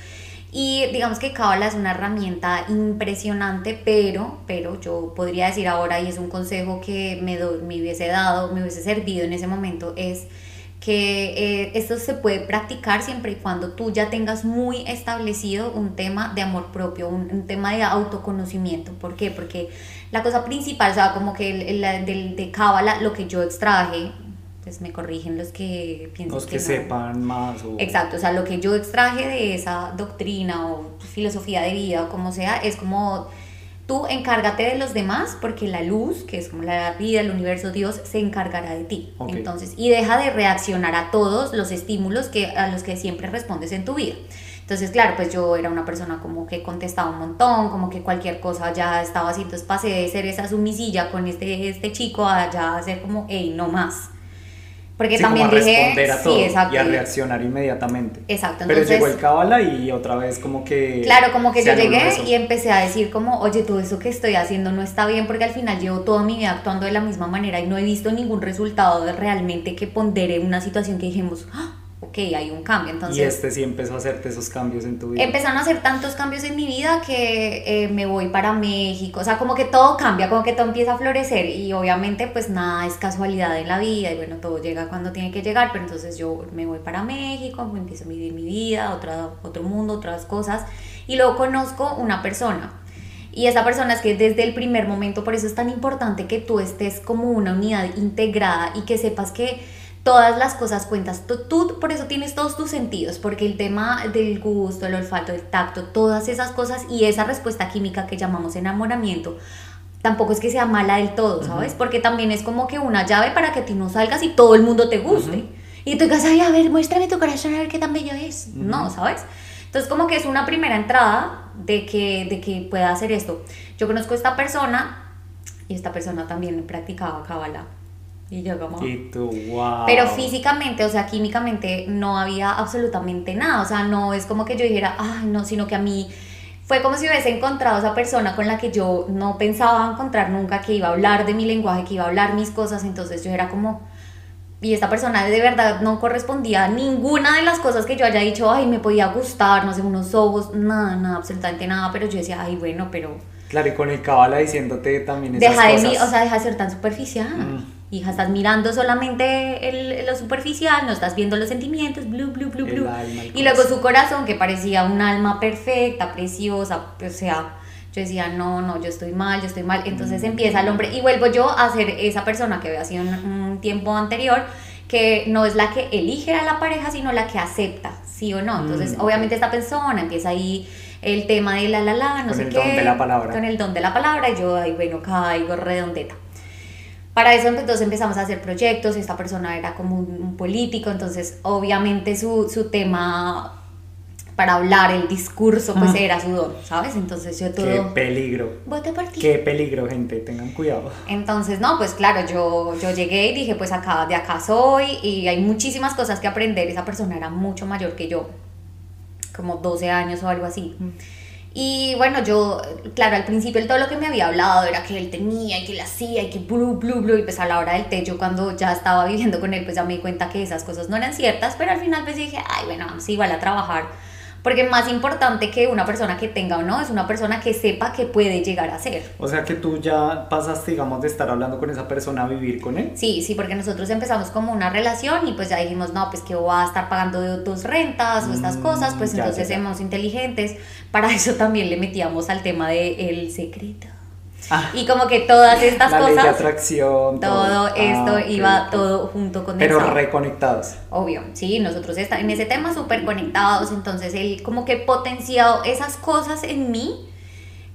B: Y digamos que Kabbalah es una herramienta impresionante, pero, pero yo podría decir ahora, y es un consejo que me, me hubiese dado, me hubiese servido en ese momento, es que eh, esto se puede practicar siempre y cuando tú ya tengas muy establecido un tema de amor propio, un, tema de autoconocimiento. ¿Por qué? Porque la cosa principal, o sea, como que el, el, de Kabbalah, lo que yo extraje, pues me corrigen los que piensan
A: los que, sepan más
B: exacto o sea lo que yo extraje de esa doctrina o filosofía de vida o como sea es como tú encárgate de los demás porque la luz que es como la vida el universo Dios se encargará de ti entonces y deja de reaccionar a todos los estímulos que a los que siempre respondes en tu vida entonces, claro, pues yo era una persona como que contestaba un montón, como que cualquier cosa ya estaba así. Entonces pasé de ser esa sumisilla con este, este chico a ya ser como, hey, no más. Porque también
A: como
B: a
A: responder a todo y a reaccionar inmediatamente.
B: Exacto.
A: Pero llegó el cabala y otra vez como que...
B: Claro, como que yo llegué y empecé a decir como, oye, todo eso que estoy haciendo no está bien porque al final llevo toda mi vida actuando de la misma manera y no he visto ningún resultado de realmente que pondere una situación que dijimos, ¡Ah! Ok, hay un cambio. Entonces,
A: y este sí empezó a hacerte esos cambios en tu vida.
B: Empezaron a hacer tantos cambios en mi vida que eh, me voy para México, o sea, como que todo cambia, como que todo empieza a florecer y obviamente pues nada es casualidad en la vida y bueno, todo llega cuando tiene que llegar, pero entonces yo me voy para México, empiezo a vivir mi vida, otra, otro mundo, otras cosas y luego conozco una persona. Y esa persona es que desde el primer momento, por eso es tan importante que tú estés como una unidad integrada y que sepas que todas las cosas cuentas. Tú, por eso tienes todos tus sentidos, porque el tema del gusto, el olfato, el tacto, todas esas cosas y esa respuesta química que llamamos enamoramiento, tampoco es que sea mala del todo, ¿sabes? Porque también es como que una llave para que tú no salgas y todo el mundo te guste. Y tú digas, ay, a ver, muéstrame tu corazón a ver qué tan bello es. No, ¿sabes? Entonces como que es una primera entrada de que, de que pueda hacer esto. Yo conozco a esta persona y esta persona también practicaba Kabbalah Y yo como...
A: Y tú, wow.
B: Pero físicamente, o sea, químicamente no había absolutamente nada. O sea, no es como que yo dijera, ay, no, sino que a mí fue como si hubiese encontrado a esa persona con la que yo no pensaba encontrar nunca, que iba a hablar de mi lenguaje, que iba a hablar mis cosas. Entonces yo era como, y esta persona de verdad no correspondía a ninguna de las cosas que yo haya dicho, ay, me podía gustar, no sé, unos ojos, nada, nada, absolutamente nada. Pero yo decía, ay, bueno, pero.
A: Claro, y con el cabala diciéndote también esas
B: Deja de
A: cosas.
B: mí, o sea, deja de ser tan superficial.
A: Mm.
B: Hija, estás mirando solamente el- lo superficial, no estás viendo los sentimientos,
A: El
B: blue.
A: alma, el
B: Y luego su corazón, que parecía un alma perfecta, preciosa, o sea, yo decía, no, no, yo estoy mal, yo estoy mal. Entonces
A: Mm.
B: empieza el hombre, y vuelvo yo a ser esa persona que había sido un, un tiempo anterior, que no es la que elige a la pareja, sino la que acepta, sí o no. Entonces,
A: Mm.
B: obviamente esta persona empieza ahí el tema de la la la, no
A: Con
B: sé
A: el
B: qué.
A: don de la palabra.
B: Con el don de la palabra, y yo ahí, bueno, caigo redondeta. Para eso entonces empezamos a hacer proyectos, esta persona era como un, un político, entonces obviamente su, su tema para hablar, el discurso, pues
A: Ah.
B: era su don, ¿sabes? Entonces yo
A: Qué
B: todo...
A: peligro.
B: Vote por ti.
A: Qué peligro, gente. Tengan cuidado.
B: Entonces, no, pues claro, yo, yo llegué y dije, pues acá, de acá soy y hay muchísimas cosas que aprender. Esa persona era mucho mayor que yo, como 12 años o algo así. Y bueno, yo, claro, al principio él todo lo que me había hablado era que él tenía y que él hacía y que blu, blu, blu. Y pues a la hora del té, yo cuando ya estaba viviendo con él, pues ya me di cuenta que esas cosas no eran ciertas. Pero al final pues dije, ay, bueno, vamos igual a trabajar. Porque más importante que una persona que tenga o no, es una persona que sepa que puede llegar a ser.
A: O sea que tú ya pasaste, digamos, de estar hablando con esa persona a vivir con él.
B: Sí, sí, porque nosotros empezamos como una relación y pues ya dijimos, no, pues que voy a estar pagando tus rentas o estas
A: Mm,
B: cosas, pues
A: ya,
B: entonces
A: ya,
B: seamos inteligentes. Para eso también le metíamos al tema de el secreto.
A: Ah,
B: Y como que todas estas
A: la ley de
B: cosas,
A: atracción.
B: todo esto
A: Ah, ok,
B: iba todo junto con
A: Pero reconectados.
B: Obvio, sí, nosotros está, en ese tema súper conectados, entonces él como que potenciado esas cosas en mí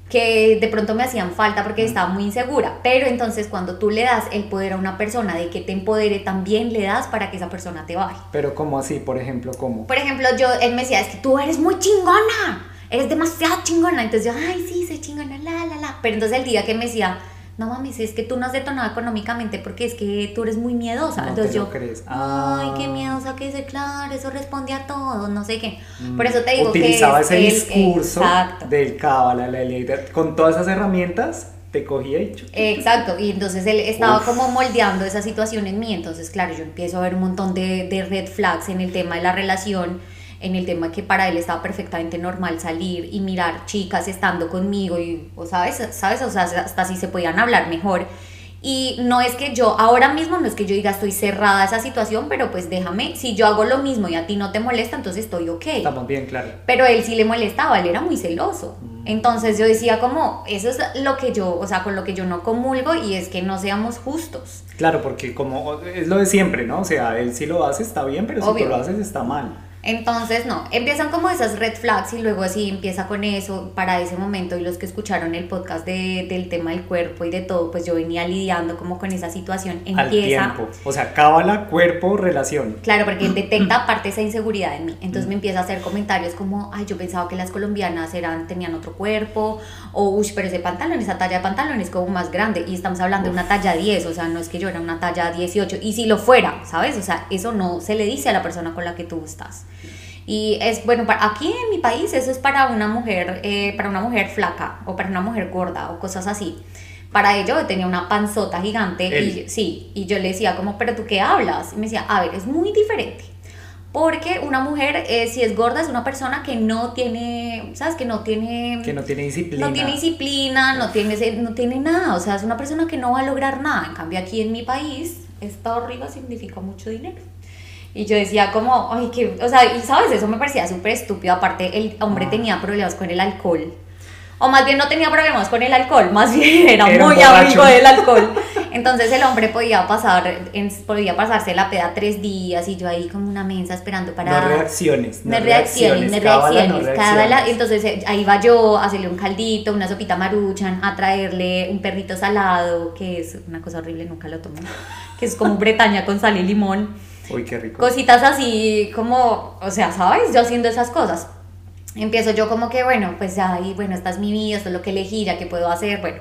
B: que de pronto me hacían falta porque estaba muy insegura, pero entonces cuando tú le das el poder a una persona de que te empodere, también le das para que esa persona te baje.
A: Pero ¿cómo así? Por ejemplo, ¿cómo?
B: Por ejemplo, yo, él me decía, es que tú eres muy chingona, eres demasiado chingona, entonces yo, ay, sí, soy chingona, la, la, la, pero entonces el día que me decía, no mames, es que tú no has detonado económicamente porque es que tú eres muy miedosa,
A: No
B: entonces
A: te lo
B: yo,
A: crees.
B: Ay, qué
A: Ah.
B: miedosa que es, claro, eso responde a todo, no sé qué. Por eso te digo
A: Utilizaba
B: que es
A: ese
B: el-
A: discurso
B: Exacto.
A: del cábala, la ley con todas esas herramientas, te cogía y
B: Exacto, y entonces él estaba
A: Uf.
B: como moldeando esa situación en mí, entonces claro, yo empiezo a ver un montón de, de red flags en el tema de la relación, en el tema que para él estaba perfectamente normal salir y mirar chicas estando conmigo y, o sabes, sabes, o sea, hasta así se podían hablar mejor. Y no es que yo, ahora mismo no es que yo diga estoy cerrada a esa situación, pero pues déjame, si yo hago lo mismo y a ti no te molesta, entonces estoy ok.
A: estamos bien claro.
B: Pero él sí le molestaba, él era muy celoso.
A: Mm.
B: Entonces yo decía como, eso es lo que yo, o sea, con lo que yo no comulgo y es que no seamos justos.
A: Claro, porque como es lo de siempre, ¿no? O sea, él si lo hace está bien, pero si
B: Obvio.
A: tú lo haces está mal.
B: Entonces, no, empiezan como esas red flags y luego así empieza con eso para ese momento y los que escucharon el podcast de, del tema del cuerpo y de todo, pues yo venía lidiando como con esa situación.
A: Al
B: Empieza,
A: tiempo. O sea, cábala, cuerpo, relación.
B: Claro, porque él detecta aparte esa inseguridad en mí. Entonces me empieza a hacer comentarios como, ay, yo pensaba que las colombianas eran, tenían otro cuerpo, o, uy, pero ese pantalón, esa talla de pantalón es como más grande. Y estamos hablando de una talla 10, o sea, no es que yo era una talla 18. Y si lo fuera, ¿sabes? O sea, eso no se le dice a la persona con la que tú estás. Y es, bueno, para, aquí en mi país eso es para una mujer, eh, para una mujer flaca, o para una mujer gorda, o cosas así. Para ello yo tenía una panzota gigante y sí, y yo le decía como, pero tú qué hablas? Y me decía, a ver, es muy diferente. Porque una mujer, eh, si es gorda, es una persona que no tiene, ¿sabes? Que no tiene...
A: Que no tiene disciplina.
B: no tiene disciplina, no tiene, no tiene nada, o sea, es una persona que no va a lograr nada. En cambio, aquí en mi país, esta barriga significa mucho dinero. Y yo decía como, ay, que, o sea, y sabes, eso me parecía súper estúpido. Aparte, el hombre
A: Ah.
B: tenía problemas con el alcohol. O más bien no tenía problemas con el alcohol, más bien era,
A: Era
B: muy amigo del alcohol. Entonces el hombre podía pasar, podía pasarse la peda tres días y yo ahí como una mensa esperando para...
A: No reacciones.
B: No reacciones, no
A: cábala, no
B: reacciones. Cábala.
A: reacciones.
B: Entonces eh, ahí va yo a hacerle un caldito, una sopita maruchan, a traerle un perrito salado, que es una cosa horrible, nunca lo tomo, que es como bretaña con sal y limón.
A: Uy, qué rico.
B: Cositas así como, o sea, ¿sabes? Yo haciendo esas cosas. Empiezo yo como que, bueno, pues y bueno, esta es mi vida, esto es lo que elegí, ya que puedo hacer, bueno.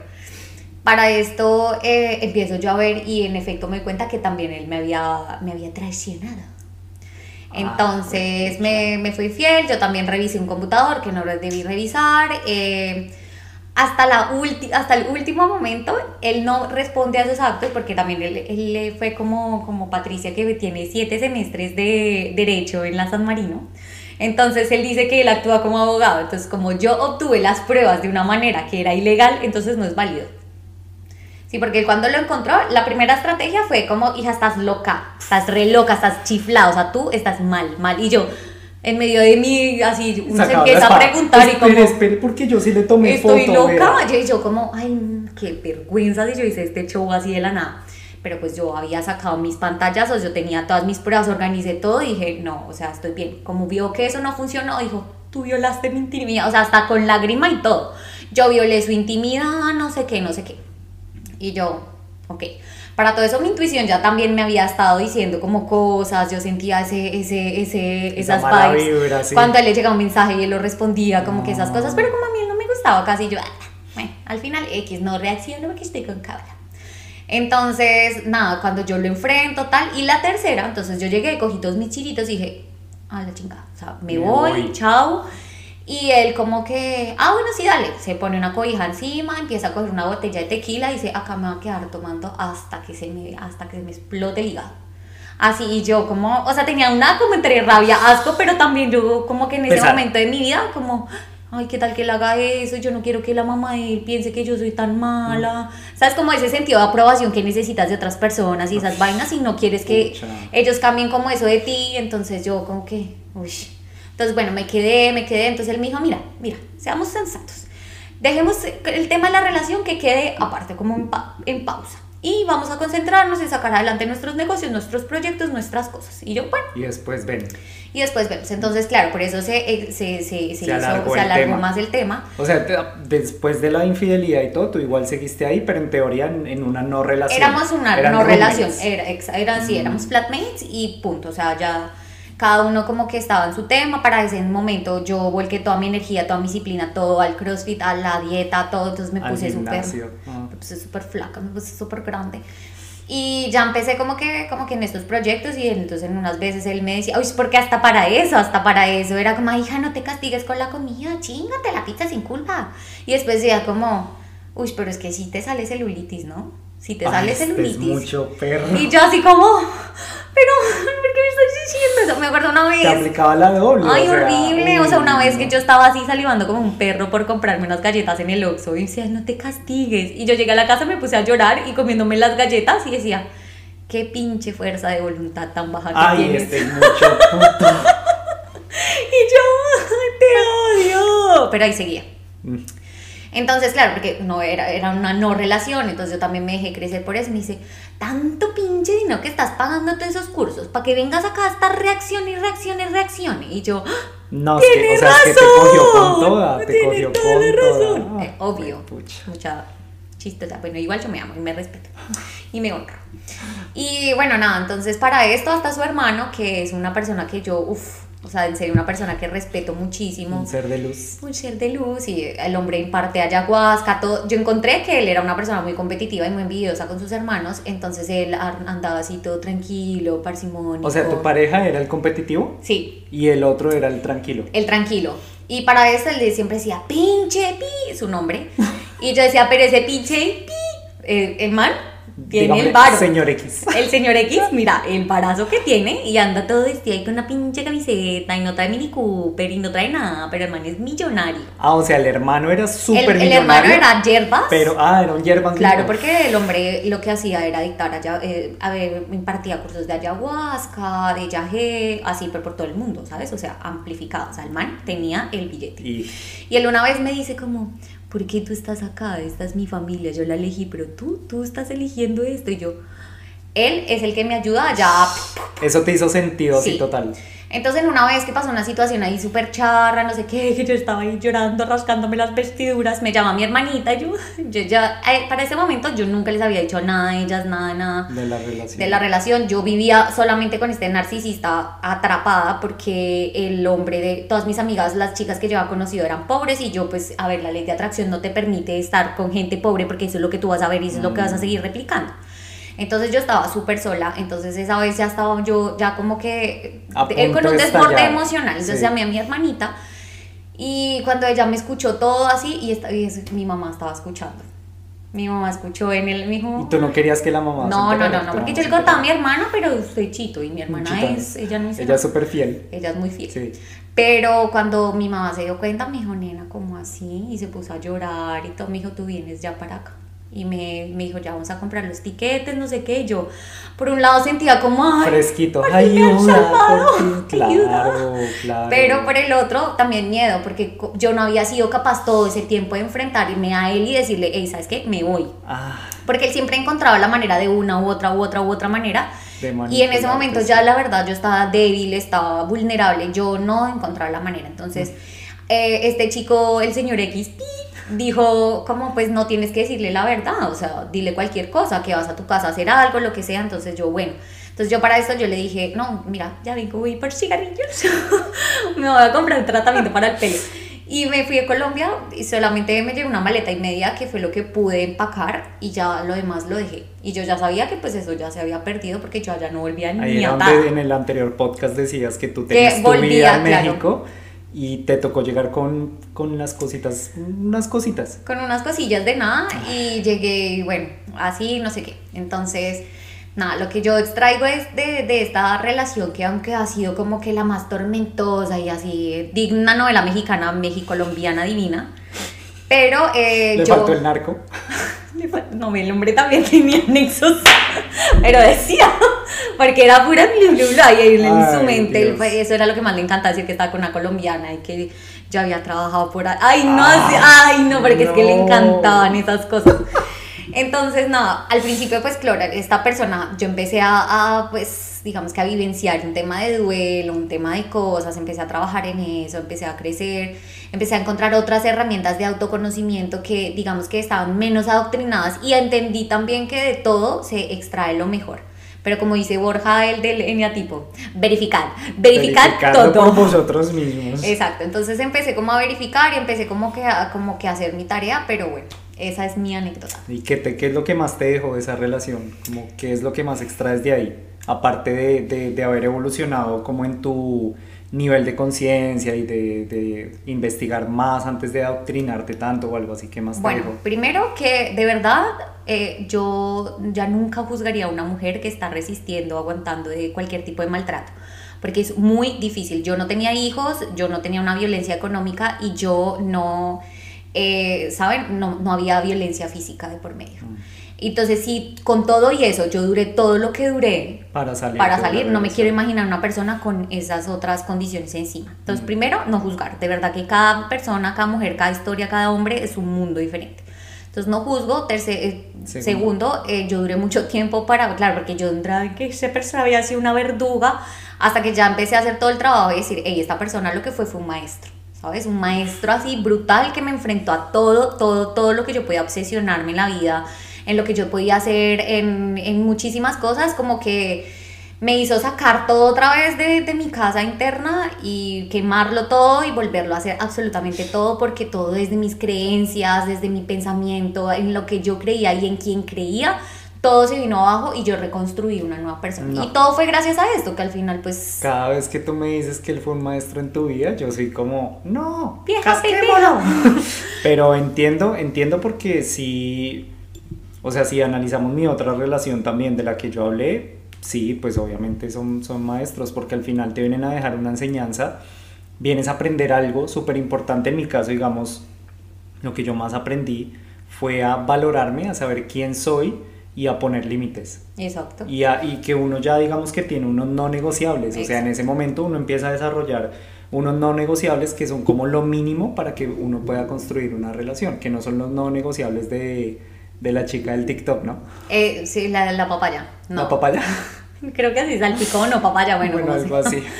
B: Para esto eh, empiezo yo a ver y en efecto me doy cuenta que también él me había, me había traicionado.
A: Ah,
B: Entonces me, me fui fiel, yo también revisé un computador que no lo debí revisar. eh, hasta, la ulti- hasta el último momento él no responde a esos actos porque también él, él fue como, como Patricia que tiene siete semestres de derecho en la San Marino. Entonces él dice que él actúa como abogado. Entonces como yo obtuve las pruebas de una manera que era ilegal, entonces no es válido. Sí, porque cuando lo encontró, la primera estrategia fue como, hija, estás loca, estás re loca, estás chiflada, o sea, tú estás mal, mal. Y yo, en medio de mí, así, uno se empieza a preguntar y como,
A: Espere, espere, porque yo sí le tomé
B: estoy
A: foto.
B: loca.
A: vea.
B: Y yo como, ay, qué vergüenza si yo hice este show así de la nada. Pero pues yo había sacado mis pantallazos, yo tenía todas mis pruebas, organicé todo y dije, no, o sea, estoy bien. Como vio que eso no funcionó, dijo, tú violaste mi intimidad, o sea, hasta con lágrima y todo. Yo violé su intimidad, no sé qué, no sé qué. Y yo, ok. Para todo eso mi intuición ya también me había estado diciendo como cosas, yo sentía ese, ese, ese,
A: Esa
B: esas vibes.
A: vibra, sí.
B: Cuando él le llegaba un mensaje y él lo respondía, como que esas cosas, pero como a mí no me gustaba casi, yo, ah, bueno, al final X no reacciono porque estoy con cabra. Entonces, nada, cuando yo lo enfrento, tal, y la tercera, entonces yo llegué, cogí todos mis chiritos y dije, a la chingada, o sea, me,
A: Me
B: voy,
A: voy.
B: chao. Y él como que, ah, bueno, sí, dale. Se pone una cobija encima, empieza a coger una botella de tequila y dice, acá me voy a quedar tomando hasta que se me, hasta que se me explote el hígado. Así, y yo como, o sea, tenía una como entre rabia, asco, pero también yo como que en ese
A: Pesar.
B: momento de mi vida, como, ay, ¿qué tal que él haga eso? Yo no quiero que la mamá de él piense que yo soy tan mala. ¿Sabes? Como ese sentido de aprobación que necesitas de otras personas y esas vainas y no quieres que ellos cambien como eso de ti, entonces yo como que, uy. Entonces, bueno, me quedé, me quedé, entonces él me dijo, mira, mira, seamos sensatos. Dejemos el tema de la relación que quede aparte, como en, pa- en pausa. Y vamos a concentrarnos en sacar adelante nuestros negocios, nuestros proyectos, nuestras cosas. Y yo, bueno,
A: Y después ven.
B: y después vemos. Entonces, claro, por eso se, eh, se, se, se
A: Se
B: hizo-
A: alargó
B: se
A: el
B: alargó
A: tema.
B: más el tema.
A: O sea, te- después de la infidelidad y todo, tú igual seguiste ahí, pero en teoría en, en una no relación.
B: Éramos una
A: Eran
B: no
A: roommates.
B: relación, era, ex- eran, sí,
A: Mm.
B: éramos flatmates y punto, o sea, ya cada uno como que estaba en su tema, para ese momento yo volqué toda mi energía, toda mi disciplina, todo al crossfit, a la dieta, todo, entonces me
A: Al
B: puse súper,
A: gimnasio. Ah.
B: me puse súper flaca, me puse súper grande. Y ya empecé como que, como que en estos proyectos y entonces en unas veces él me decía, uy, porque hasta para eso, hasta para eso, era como, "Ay, hija, no te castigues con la comida, chingate la pizza sin culpa. Y después decía como, uy, pero es que si te sale celulitis, ¿no? Si te sale celulitis.
A: mucho perro.
B: Y yo así como, pero, ¿por qué me estás diciendo eso? Me acuerdo una
A: Te
B: vez.
A: aplicaba la doble.
B: Ay,
A: o sea,
B: horrible. O sea, una vez que yo estaba así salivando como un perro por comprarme unas galletas en el Oxxo y decía, no te castigues. Y yo llegué a la casa, me puse a llorar y comiéndome las galletas y decía, qué pinche fuerza de voluntad tan baja que
A: Ay,
B: tienes.
A: este es mucho puto.
B: Y yo, te odio. Pero ahí seguía.
A: Mm.
B: Entonces, claro, porque no era, era una no relación, entonces yo también me dejé crecer por eso. Me dice, tanto pinche dinero que estás pagando todos esos cursos para que vengas acá a estar reacción y reacción y reacción. Y yo,
A: No, es que,
B: Tienes
A: o sea, es que te
B: razón,
A: cogió con toda. Te
B: tiene
A: cogió
B: toda la
A: con
B: razón.
A: toda.
B: Eh, obvio.
A: Pucha.
B: mucha chistosa. Bueno, igual yo me amo y me respeto y me honro. Y bueno, nada, entonces para esto hasta su hermano, que es una persona que yo, uff, o sea, en serio, una persona que respeto muchísimo.
A: Un ser de luz.
B: Un ser de luz y el hombre imparte ayahuasca, todo. Yo encontré que él era una persona muy competitiva y muy envidiosa con sus hermanos, entonces él andaba así todo tranquilo, parsimónico.
A: O sea, tu pareja era el competitivo
B: Sí,
A: y el otro era el tranquilo.
B: el tranquilo. Y para eso él siempre decía, pinche pi, su nombre. Y yo decía, pero ese pinche pi, eh, el man tiene el varo.
A: Señor X.
B: El señor X, mira, el parazo que tiene y anda todo vestido ahí con una pinche camiseta y no trae Mini Cooper y no trae nada, pero el man es millonario.
A: Ah, o sea, el hermano era súper
B: el hermano
A: millonario,
B: era yerbas.
A: Pero, ah, era un yerbas
B: Claro, porque el hombre lo que hacía era dictar, allá, eh, a ver, impartía cursos de ayahuasca, de yagé, así, pero por todo el mundo, ¿sabes? O sea, amplificado. O sea, el man tenía el billete.
A: Y
B: Y él una vez me dice como, ¿por qué tú estás acá? Esta es mi familia, yo la elegí, pero tú, tú estás eligiendo esto. Y yo, él es el que me ayuda allá.
A: eso te hizo sentido, sí,
B: Sí.
A: total.
B: Entonces, una vez que pasó una situación ahí súper charra, no sé qué, que yo estaba ahí llorando, rascándome las vestiduras, me llama mi hermanita yo, yo ya, eh, para ese momento yo nunca les había dicho nada a ellas, nada, nada.
A: De la relación.
B: De la relación. Yo vivía solamente con este narcisista atrapada porque el hombre de todas mis amigas, las chicas que yo había conocido eran pobres y yo, pues, a ver, la ley de atracción no te permite estar con gente pobre porque eso es lo que tú vas a ver y eso es lo que vas a seguir replicando. Entonces yo estaba súper sola, entonces esa vez ya estaba yo ya como que eh, con un
A: de
B: desborde emocional. Entonces
A: Sí.
B: llamé a mi hermanita y cuando ella me escuchó todo así y, esta, y es- mi mamá estaba escuchando. Mi mamá escuchó en el, dijo...
A: Y tú no querías que la mamá
B: No, no,
A: enterara,
B: no, no, porque yo le contaba a mi hermana, pero estoy chito y mi hermana
A: Chita.
B: es, ella no dice
A: Ella es súper fiel.
B: Ella es muy fiel.
A: Sí.
B: Pero cuando mi mamá se dio cuenta, me dijo, nena, ¿cómo así? Y se puso a llorar y todo. Me dijo, tú vienes ya para acá. Y me, me dijo, ya vamos a comprar los tiquetes, no sé qué. Y yo, por un lado, sentía como, ay,
A: Fresquito. Ayuda, por. Claro, claro.
B: Pero por el otro, también miedo, porque yo no había sido capaz todo ese tiempo de enfrentarme a él y decirle, hey, ¿sabes qué? Me voy.
A: Ah,
B: Porque él siempre encontraba la manera de una u otra u otra u otra manera. Y en ese momento ya la verdad yo estaba débil, estaba vulnerable, yo no encontraba la manera. Entonces, eh, este chico, el señor X, pi, dijo como pues no tienes que decirle la verdad, o sea, dile cualquier cosa, que vas a tu casa a hacer algo, lo que sea. Entonces yo, bueno, entonces yo para esto yo le dije, no, mira, ya vengo, voy por cigarrillos, me voy a comprar tratamiento para el pelo. Y me fui a Colombia y solamente me llevé una maleta y media que fue lo que pude empacar y ya lo demás lo dejé. Y yo ya sabía que pues eso ya se había perdido porque yo allá no volvía
A: Ahí
B: ni
A: donde en el anterior podcast decías que tú tenías tu
B: volvía,
A: vida en
B: claro.
A: Y te tocó llegar con, con las cositas, unas cositas.
B: Con unas cosillas de nada y llegué, y bueno, así, no sé qué. Entonces, nada, lo que yo extraigo es de, de esta relación que aunque ha sido como que la más tormentosa y así, digna novela mexicana, mexicolombiana divina, pero eh,
A: Le
B: yo...
A: faltó el narco.
B: No, el hombre también tenía nexos, pero decía, porque era pura blu, blu, blu, ahí en,
A: Ay,
B: su mente, él eso era lo que más le encantaba, decir que estaba con una colombiana y que yo había trabajado por ahí. Ay, no,
A: Ah,
B: así- ay, no, porque es que le
A: no.
B: encantaban esas cosas. Entonces, nada, al principio, pues, claro, esta persona, yo empecé a, a, pues, digamos que a vivenciar un tema de duelo, un tema de cosas, empecé a trabajar en eso, empecé a crecer, empecé a encontrar otras herramientas de autoconocimiento que, digamos que estaban menos adoctrinadas y entendí también que de todo se extrae lo mejor. Pero como dice Borja, el del eneatipo, verificar, verificar todo.
A: por vosotros mismos.
B: Exacto, entonces empecé como a verificar y empecé como que a, como que a hacer mi tarea, pero bueno, esa es mi anécdota.
A: ¿Y qué, te, qué es lo que más te dejó de esa relación? Como, ¿Qué es lo que más extraes de ahí? Aparte de, de, de haber evolucionado como en tu nivel de conciencia y de, de investigar más antes de adoctrinarte tanto o algo así, ¿qué más te
B: Bueno, primero que de verdad eh, yo ya nunca juzgaría a una mujer que está resistiendo, aguantando de cualquier tipo de maltrato, porque es muy difícil. Yo no tenía hijos, yo no tenía una violencia económica y yo no, eh, ¿saben? No, no había violencia física de por medio. Entonces, sí, con todo y eso, yo duré todo lo que duré
A: Para salir.
B: para salir. No me quiero imaginar una persona con esas otras condiciones encima. Entonces,
A: Mm.
B: primero, no juzgar. De verdad que cada persona, cada mujer, cada historia, cada hombre es un mundo diferente. Entonces, no juzgo. Terce- eh,
A: Segundo.
B: segundo, eh, yo duré mucho tiempo para, claro, porque yo entraba en que esa persona había sido una verduga, hasta que ya empecé a hacer todo el trabajo y decir, hey, esta persona lo que fue fue un maestro. ¿Sabes? Un maestro así brutal que me enfrentó a todo, todo, todo lo que yo podía obsesionarme en la vida, en lo que yo podía hacer, en, en muchísimas cosas, como que me hizo sacar todo otra vez de, de mi casa interna y quemarlo todo y volverlo a hacer absolutamente todo, porque todo desde mis creencias, desde mi pensamiento, en lo que yo creía y en quien creía, todo se vino abajo y yo reconstruí una nueva persona.
A: No.
B: Y todo fue gracias a esto, que al final pues...
A: Cada vez que tú me dices que él fue un maestro en tu vida, yo soy como, no,
B: Vieja
A: casquémoslo". Pero entiendo, entiendo porque si, o sea, si analizamos mi otra relación también de la que yo hablé, sí, pues obviamente son, son maestros porque al final te vienen a dejar una enseñanza, vienes a aprender algo súper importante en mi caso, digamos, lo que yo más aprendí fue a valorarme, a saber quién soy y a poner límites.
B: Exacto.
A: Y, a- y que uno ya digamos que tiene unos no negociables, o sea, en ese momento uno empieza a desarrollar unos no negociables que son como lo mínimo para que uno pueda construir una relación, que no son los no negociables de, de la chica del TikTok, ¿no?
B: Eh, sí, la, la papaya. No.
A: La papaya.
B: Creo que así salpicón o papaya, bueno,
A: Bueno, algo así.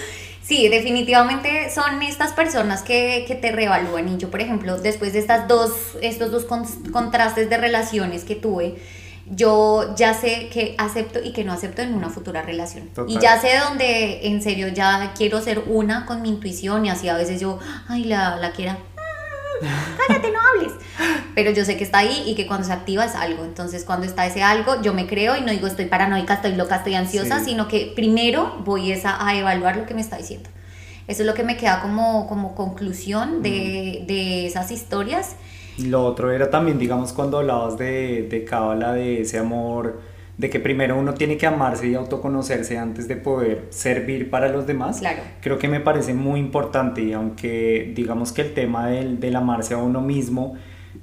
B: Sí, definitivamente son estas personas que, que te reevalúan. Y yo, por ejemplo, después de estas dos, estos dos contrastes de relaciones que tuve, yo ya sé que acepto y que no acepto en una futura relación. Y ya sé dónde en serio ya quiero ser una con mi intuición y así a veces yo, ay, la, la quiera. Cállate, no hables. Pero yo sé que está ahí y que cuando se activa es algo. Entonces, cuando está ese algo, yo me creo y no digo estoy paranoica, estoy loca, estoy ansiosa, sino que primero voy esa, a evaluar lo que me está diciendo. Eso es lo que me queda como, como conclusión de, de esas historias
A: lo otro era también, digamos, cuando hablabas de, de Cábala, de ese amor, de que primero uno tiene que amarse y autoconocerse antes de poder servir para los demás.
B: Claro.
A: Creo que me parece muy importante y aunque digamos que el tema del, del amarse a uno mismo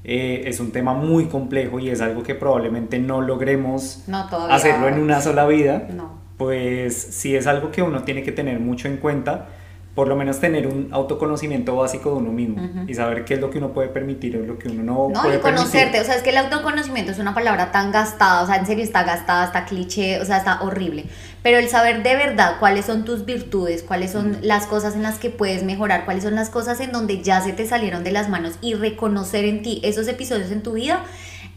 A: eh, es un tema muy complejo y es algo que probablemente no logremos hacerlo en una sola vida,
B: no.
A: pues sí es algo que uno tiene que tener mucho en cuenta por lo menos tener un autoconocimiento básico de uno mismo y saber qué es lo que uno puede permitir o lo que uno no,
B: no
A: puede
B: y conocerte, o sea, es que el autoconocimiento es una palabra tan gastada, o sea, en serio está gastada, está cliché, o sea, está horrible, pero el saber de verdad cuáles son tus virtudes, cuáles son las cosas en las que puedes mejorar, cuáles son las cosas en donde ya se te salieron de las manos y reconocer en ti esos episodios en tu vida,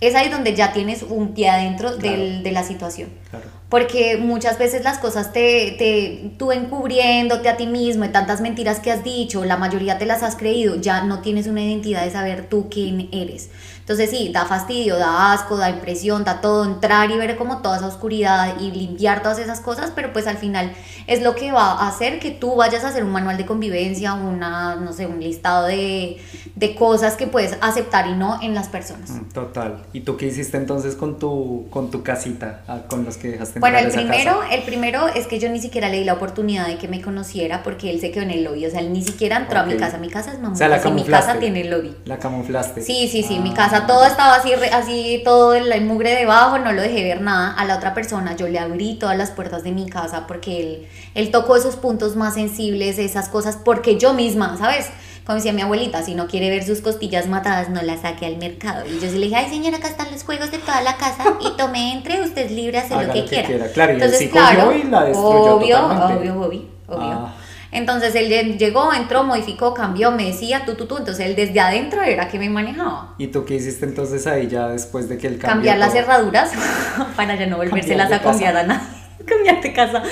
B: es ahí donde ya tienes un pie adentro del, de la situación.
A: Claro
B: porque muchas veces las cosas te, te, tú encubriéndote a ti mismo y tantas mentiras que has dicho, la mayoría te las has creído, ya no tienes una identidad de saber tú quién eres. Entonces sí, da fastidio, da asco, da impresión, da todo, entrar y ver como toda esa oscuridad y limpiar todas esas cosas, pero pues al final es lo que va a hacer que tú vayas a hacer un manual de convivencia, una, no sé, un listado de, de cosas que puedes aceptar y no en las personas.
A: Mm, total. ¿Y tú qué hiciste entonces con tu, con tu casita, ah, con los que dejaste
B: Bueno, el primero, el primero es que yo ni siquiera le di la oportunidad de que me conociera porque él se quedó en el lobby, o sea, él ni siquiera entró a mi casa, mi casa es mamá,
A: o
B: mi casa tiene el lobby.
A: La camuflaste.
B: Sí, sí, sí, mi ah. Casa todo estaba así, así todo el, mugre debajo, no lo dejé ver nada. A la otra persona yo le abrí todas las puertas de mi casa porque él, él tocó esos puntos más sensibles, esas cosas, porque yo misma, ¿sabes? como decía mi abuelita, si no quiere ver sus costillas matadas, no las saque al mercado. Y yo sí le dije, ay señora, acá están los juegos de toda la casa y tome entre, usted es libre, hace lo que, quiera.
A: Claro, Entonces, y claro, y la destruyó
B: obvio,
A: totalmente.
B: obvio, obvio, obvio. Entonces él llegó, entró, modificó, cambió, me decía tú, tú, tú. Entonces él desde adentro era que me manejaba.
A: ¿Y tú qué hiciste entonces ahí ya después de que él
B: cambió? Cambiar las cerraduras para ya no volvérselas a cambiar a nadie. cambiarte casa.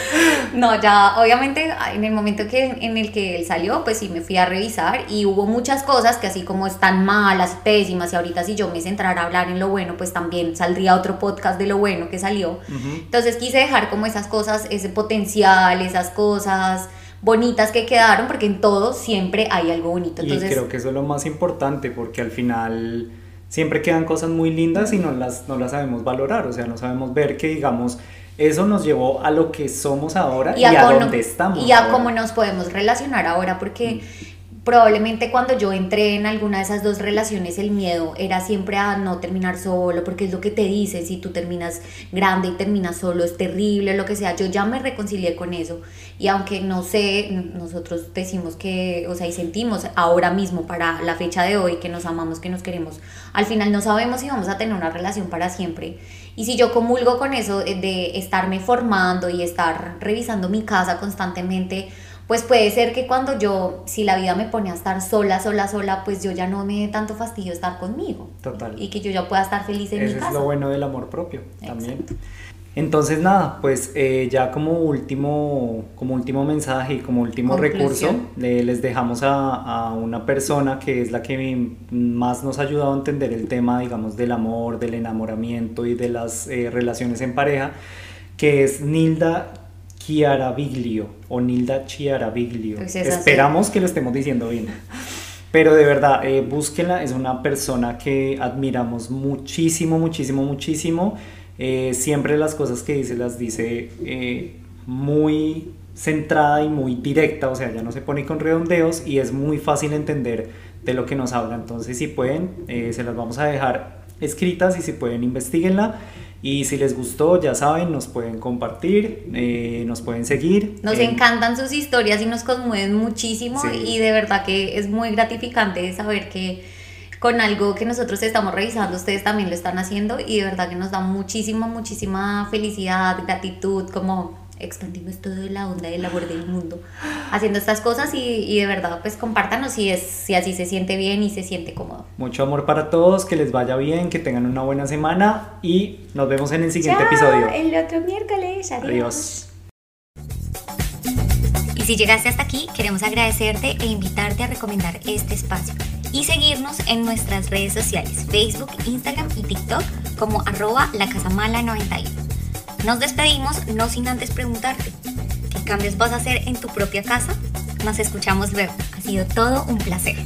B: No, ya obviamente en el momento que, en el que él salió, pues sí me fui a revisar y hubo muchas cosas que así como están malas, pésimas y ahorita si yo me centrara a hablar en lo bueno, pues también saldría otro podcast de lo bueno que salió. Entonces quise dejar como esas cosas, ese potencial, esas cosas bonitas que quedaron, porque en todo siempre hay algo bonito.
A: Entonces, y creo que eso es lo más importante, porque al final siempre quedan cosas muy lindas y no las, no las sabemos valorar, o sea, no sabemos ver que, digamos, eso nos llevó a lo que somos ahora y, a, dónde estamos.
B: Y a cómo nos podemos relacionar ahora, porque mm. Probablemente cuando yo entré en alguna de esas dos relaciones, el miedo era siempre a no terminar solo, porque es lo que te dicen, si tú terminas grande y terminas solo, es terrible, lo que sea. Yo ya me reconcilié con eso. Y aunque no sé, nosotros decimos que, o sea, y sentimos ahora mismo para la fecha de hoy que nos amamos, que nos queremos, al final no sabemos si vamos a tener una relación para siempre y si yo comulgo con eso de estarme formando y estar revisando mi casa constantemente, pues puede ser que cuando yo, si la vida me pone a estar sola, sola, sola, pues yo ya no me dé tanto fastidio estar conmigo.
A: Total.
B: Y que yo ya pueda estar feliz en mi casa.
A: es lo bueno del amor propio también. Entonces nada, pues eh, ya como último, como último mensaje y como último recurso, les dejamos a, a, una persona que es la que más nos ha ayudado a entender el tema, digamos, del amor, del enamoramiento y de las eh, relaciones en pareja, que es Nilda Chiaraviglio o Nilda Chiaraviglio. Pues Esperamos que lo estemos diciendo bien. Pero de verdad, eh, búsquenla, es una persona que admiramos muchísimo, muchísimo, muchísimo eh, siempre las cosas que dice las dice eh, muy centrada y muy directa, o sea, ya no se pone con redondeos y es muy fácil entender de lo que nos habla. Entonces, si pueden, eh, se las vamos a dejar escritas y si pueden, investiguenla. Y si les gustó, ya saben, nos pueden compartir, nos pueden seguir.
B: Nos encantan sus historias y nos conmueven muchísimo y de verdad que es muy gratificante saber que con algo que nosotros estamos revisando, ustedes también lo están haciendo y de verdad que nos da muchísima, muchísima felicidad, gratitud, como expandimos todo la onda del labor del mundo haciendo estas cosas y, y, de verdad pues compártanos si, es, si así se siente bien y se siente cómodo.
A: Mucho amor para todos, que les vaya bien, que tengan una buena semana y nos vemos en el siguiente episodio.
B: El otro miércoles, adiós.
A: adiós.
B: Y si llegaste hasta aquí, queremos agradecerte e invitarte a recomendar este espacio y seguirnos en nuestras redes sociales, Facebook, Instagram y TikTok como arroba la 91. Nos despedimos no sin antes preguntarte, ¿qué cambios vas a hacer en tu propia casa? Nos escuchamos luego. Ha sido todo un placer.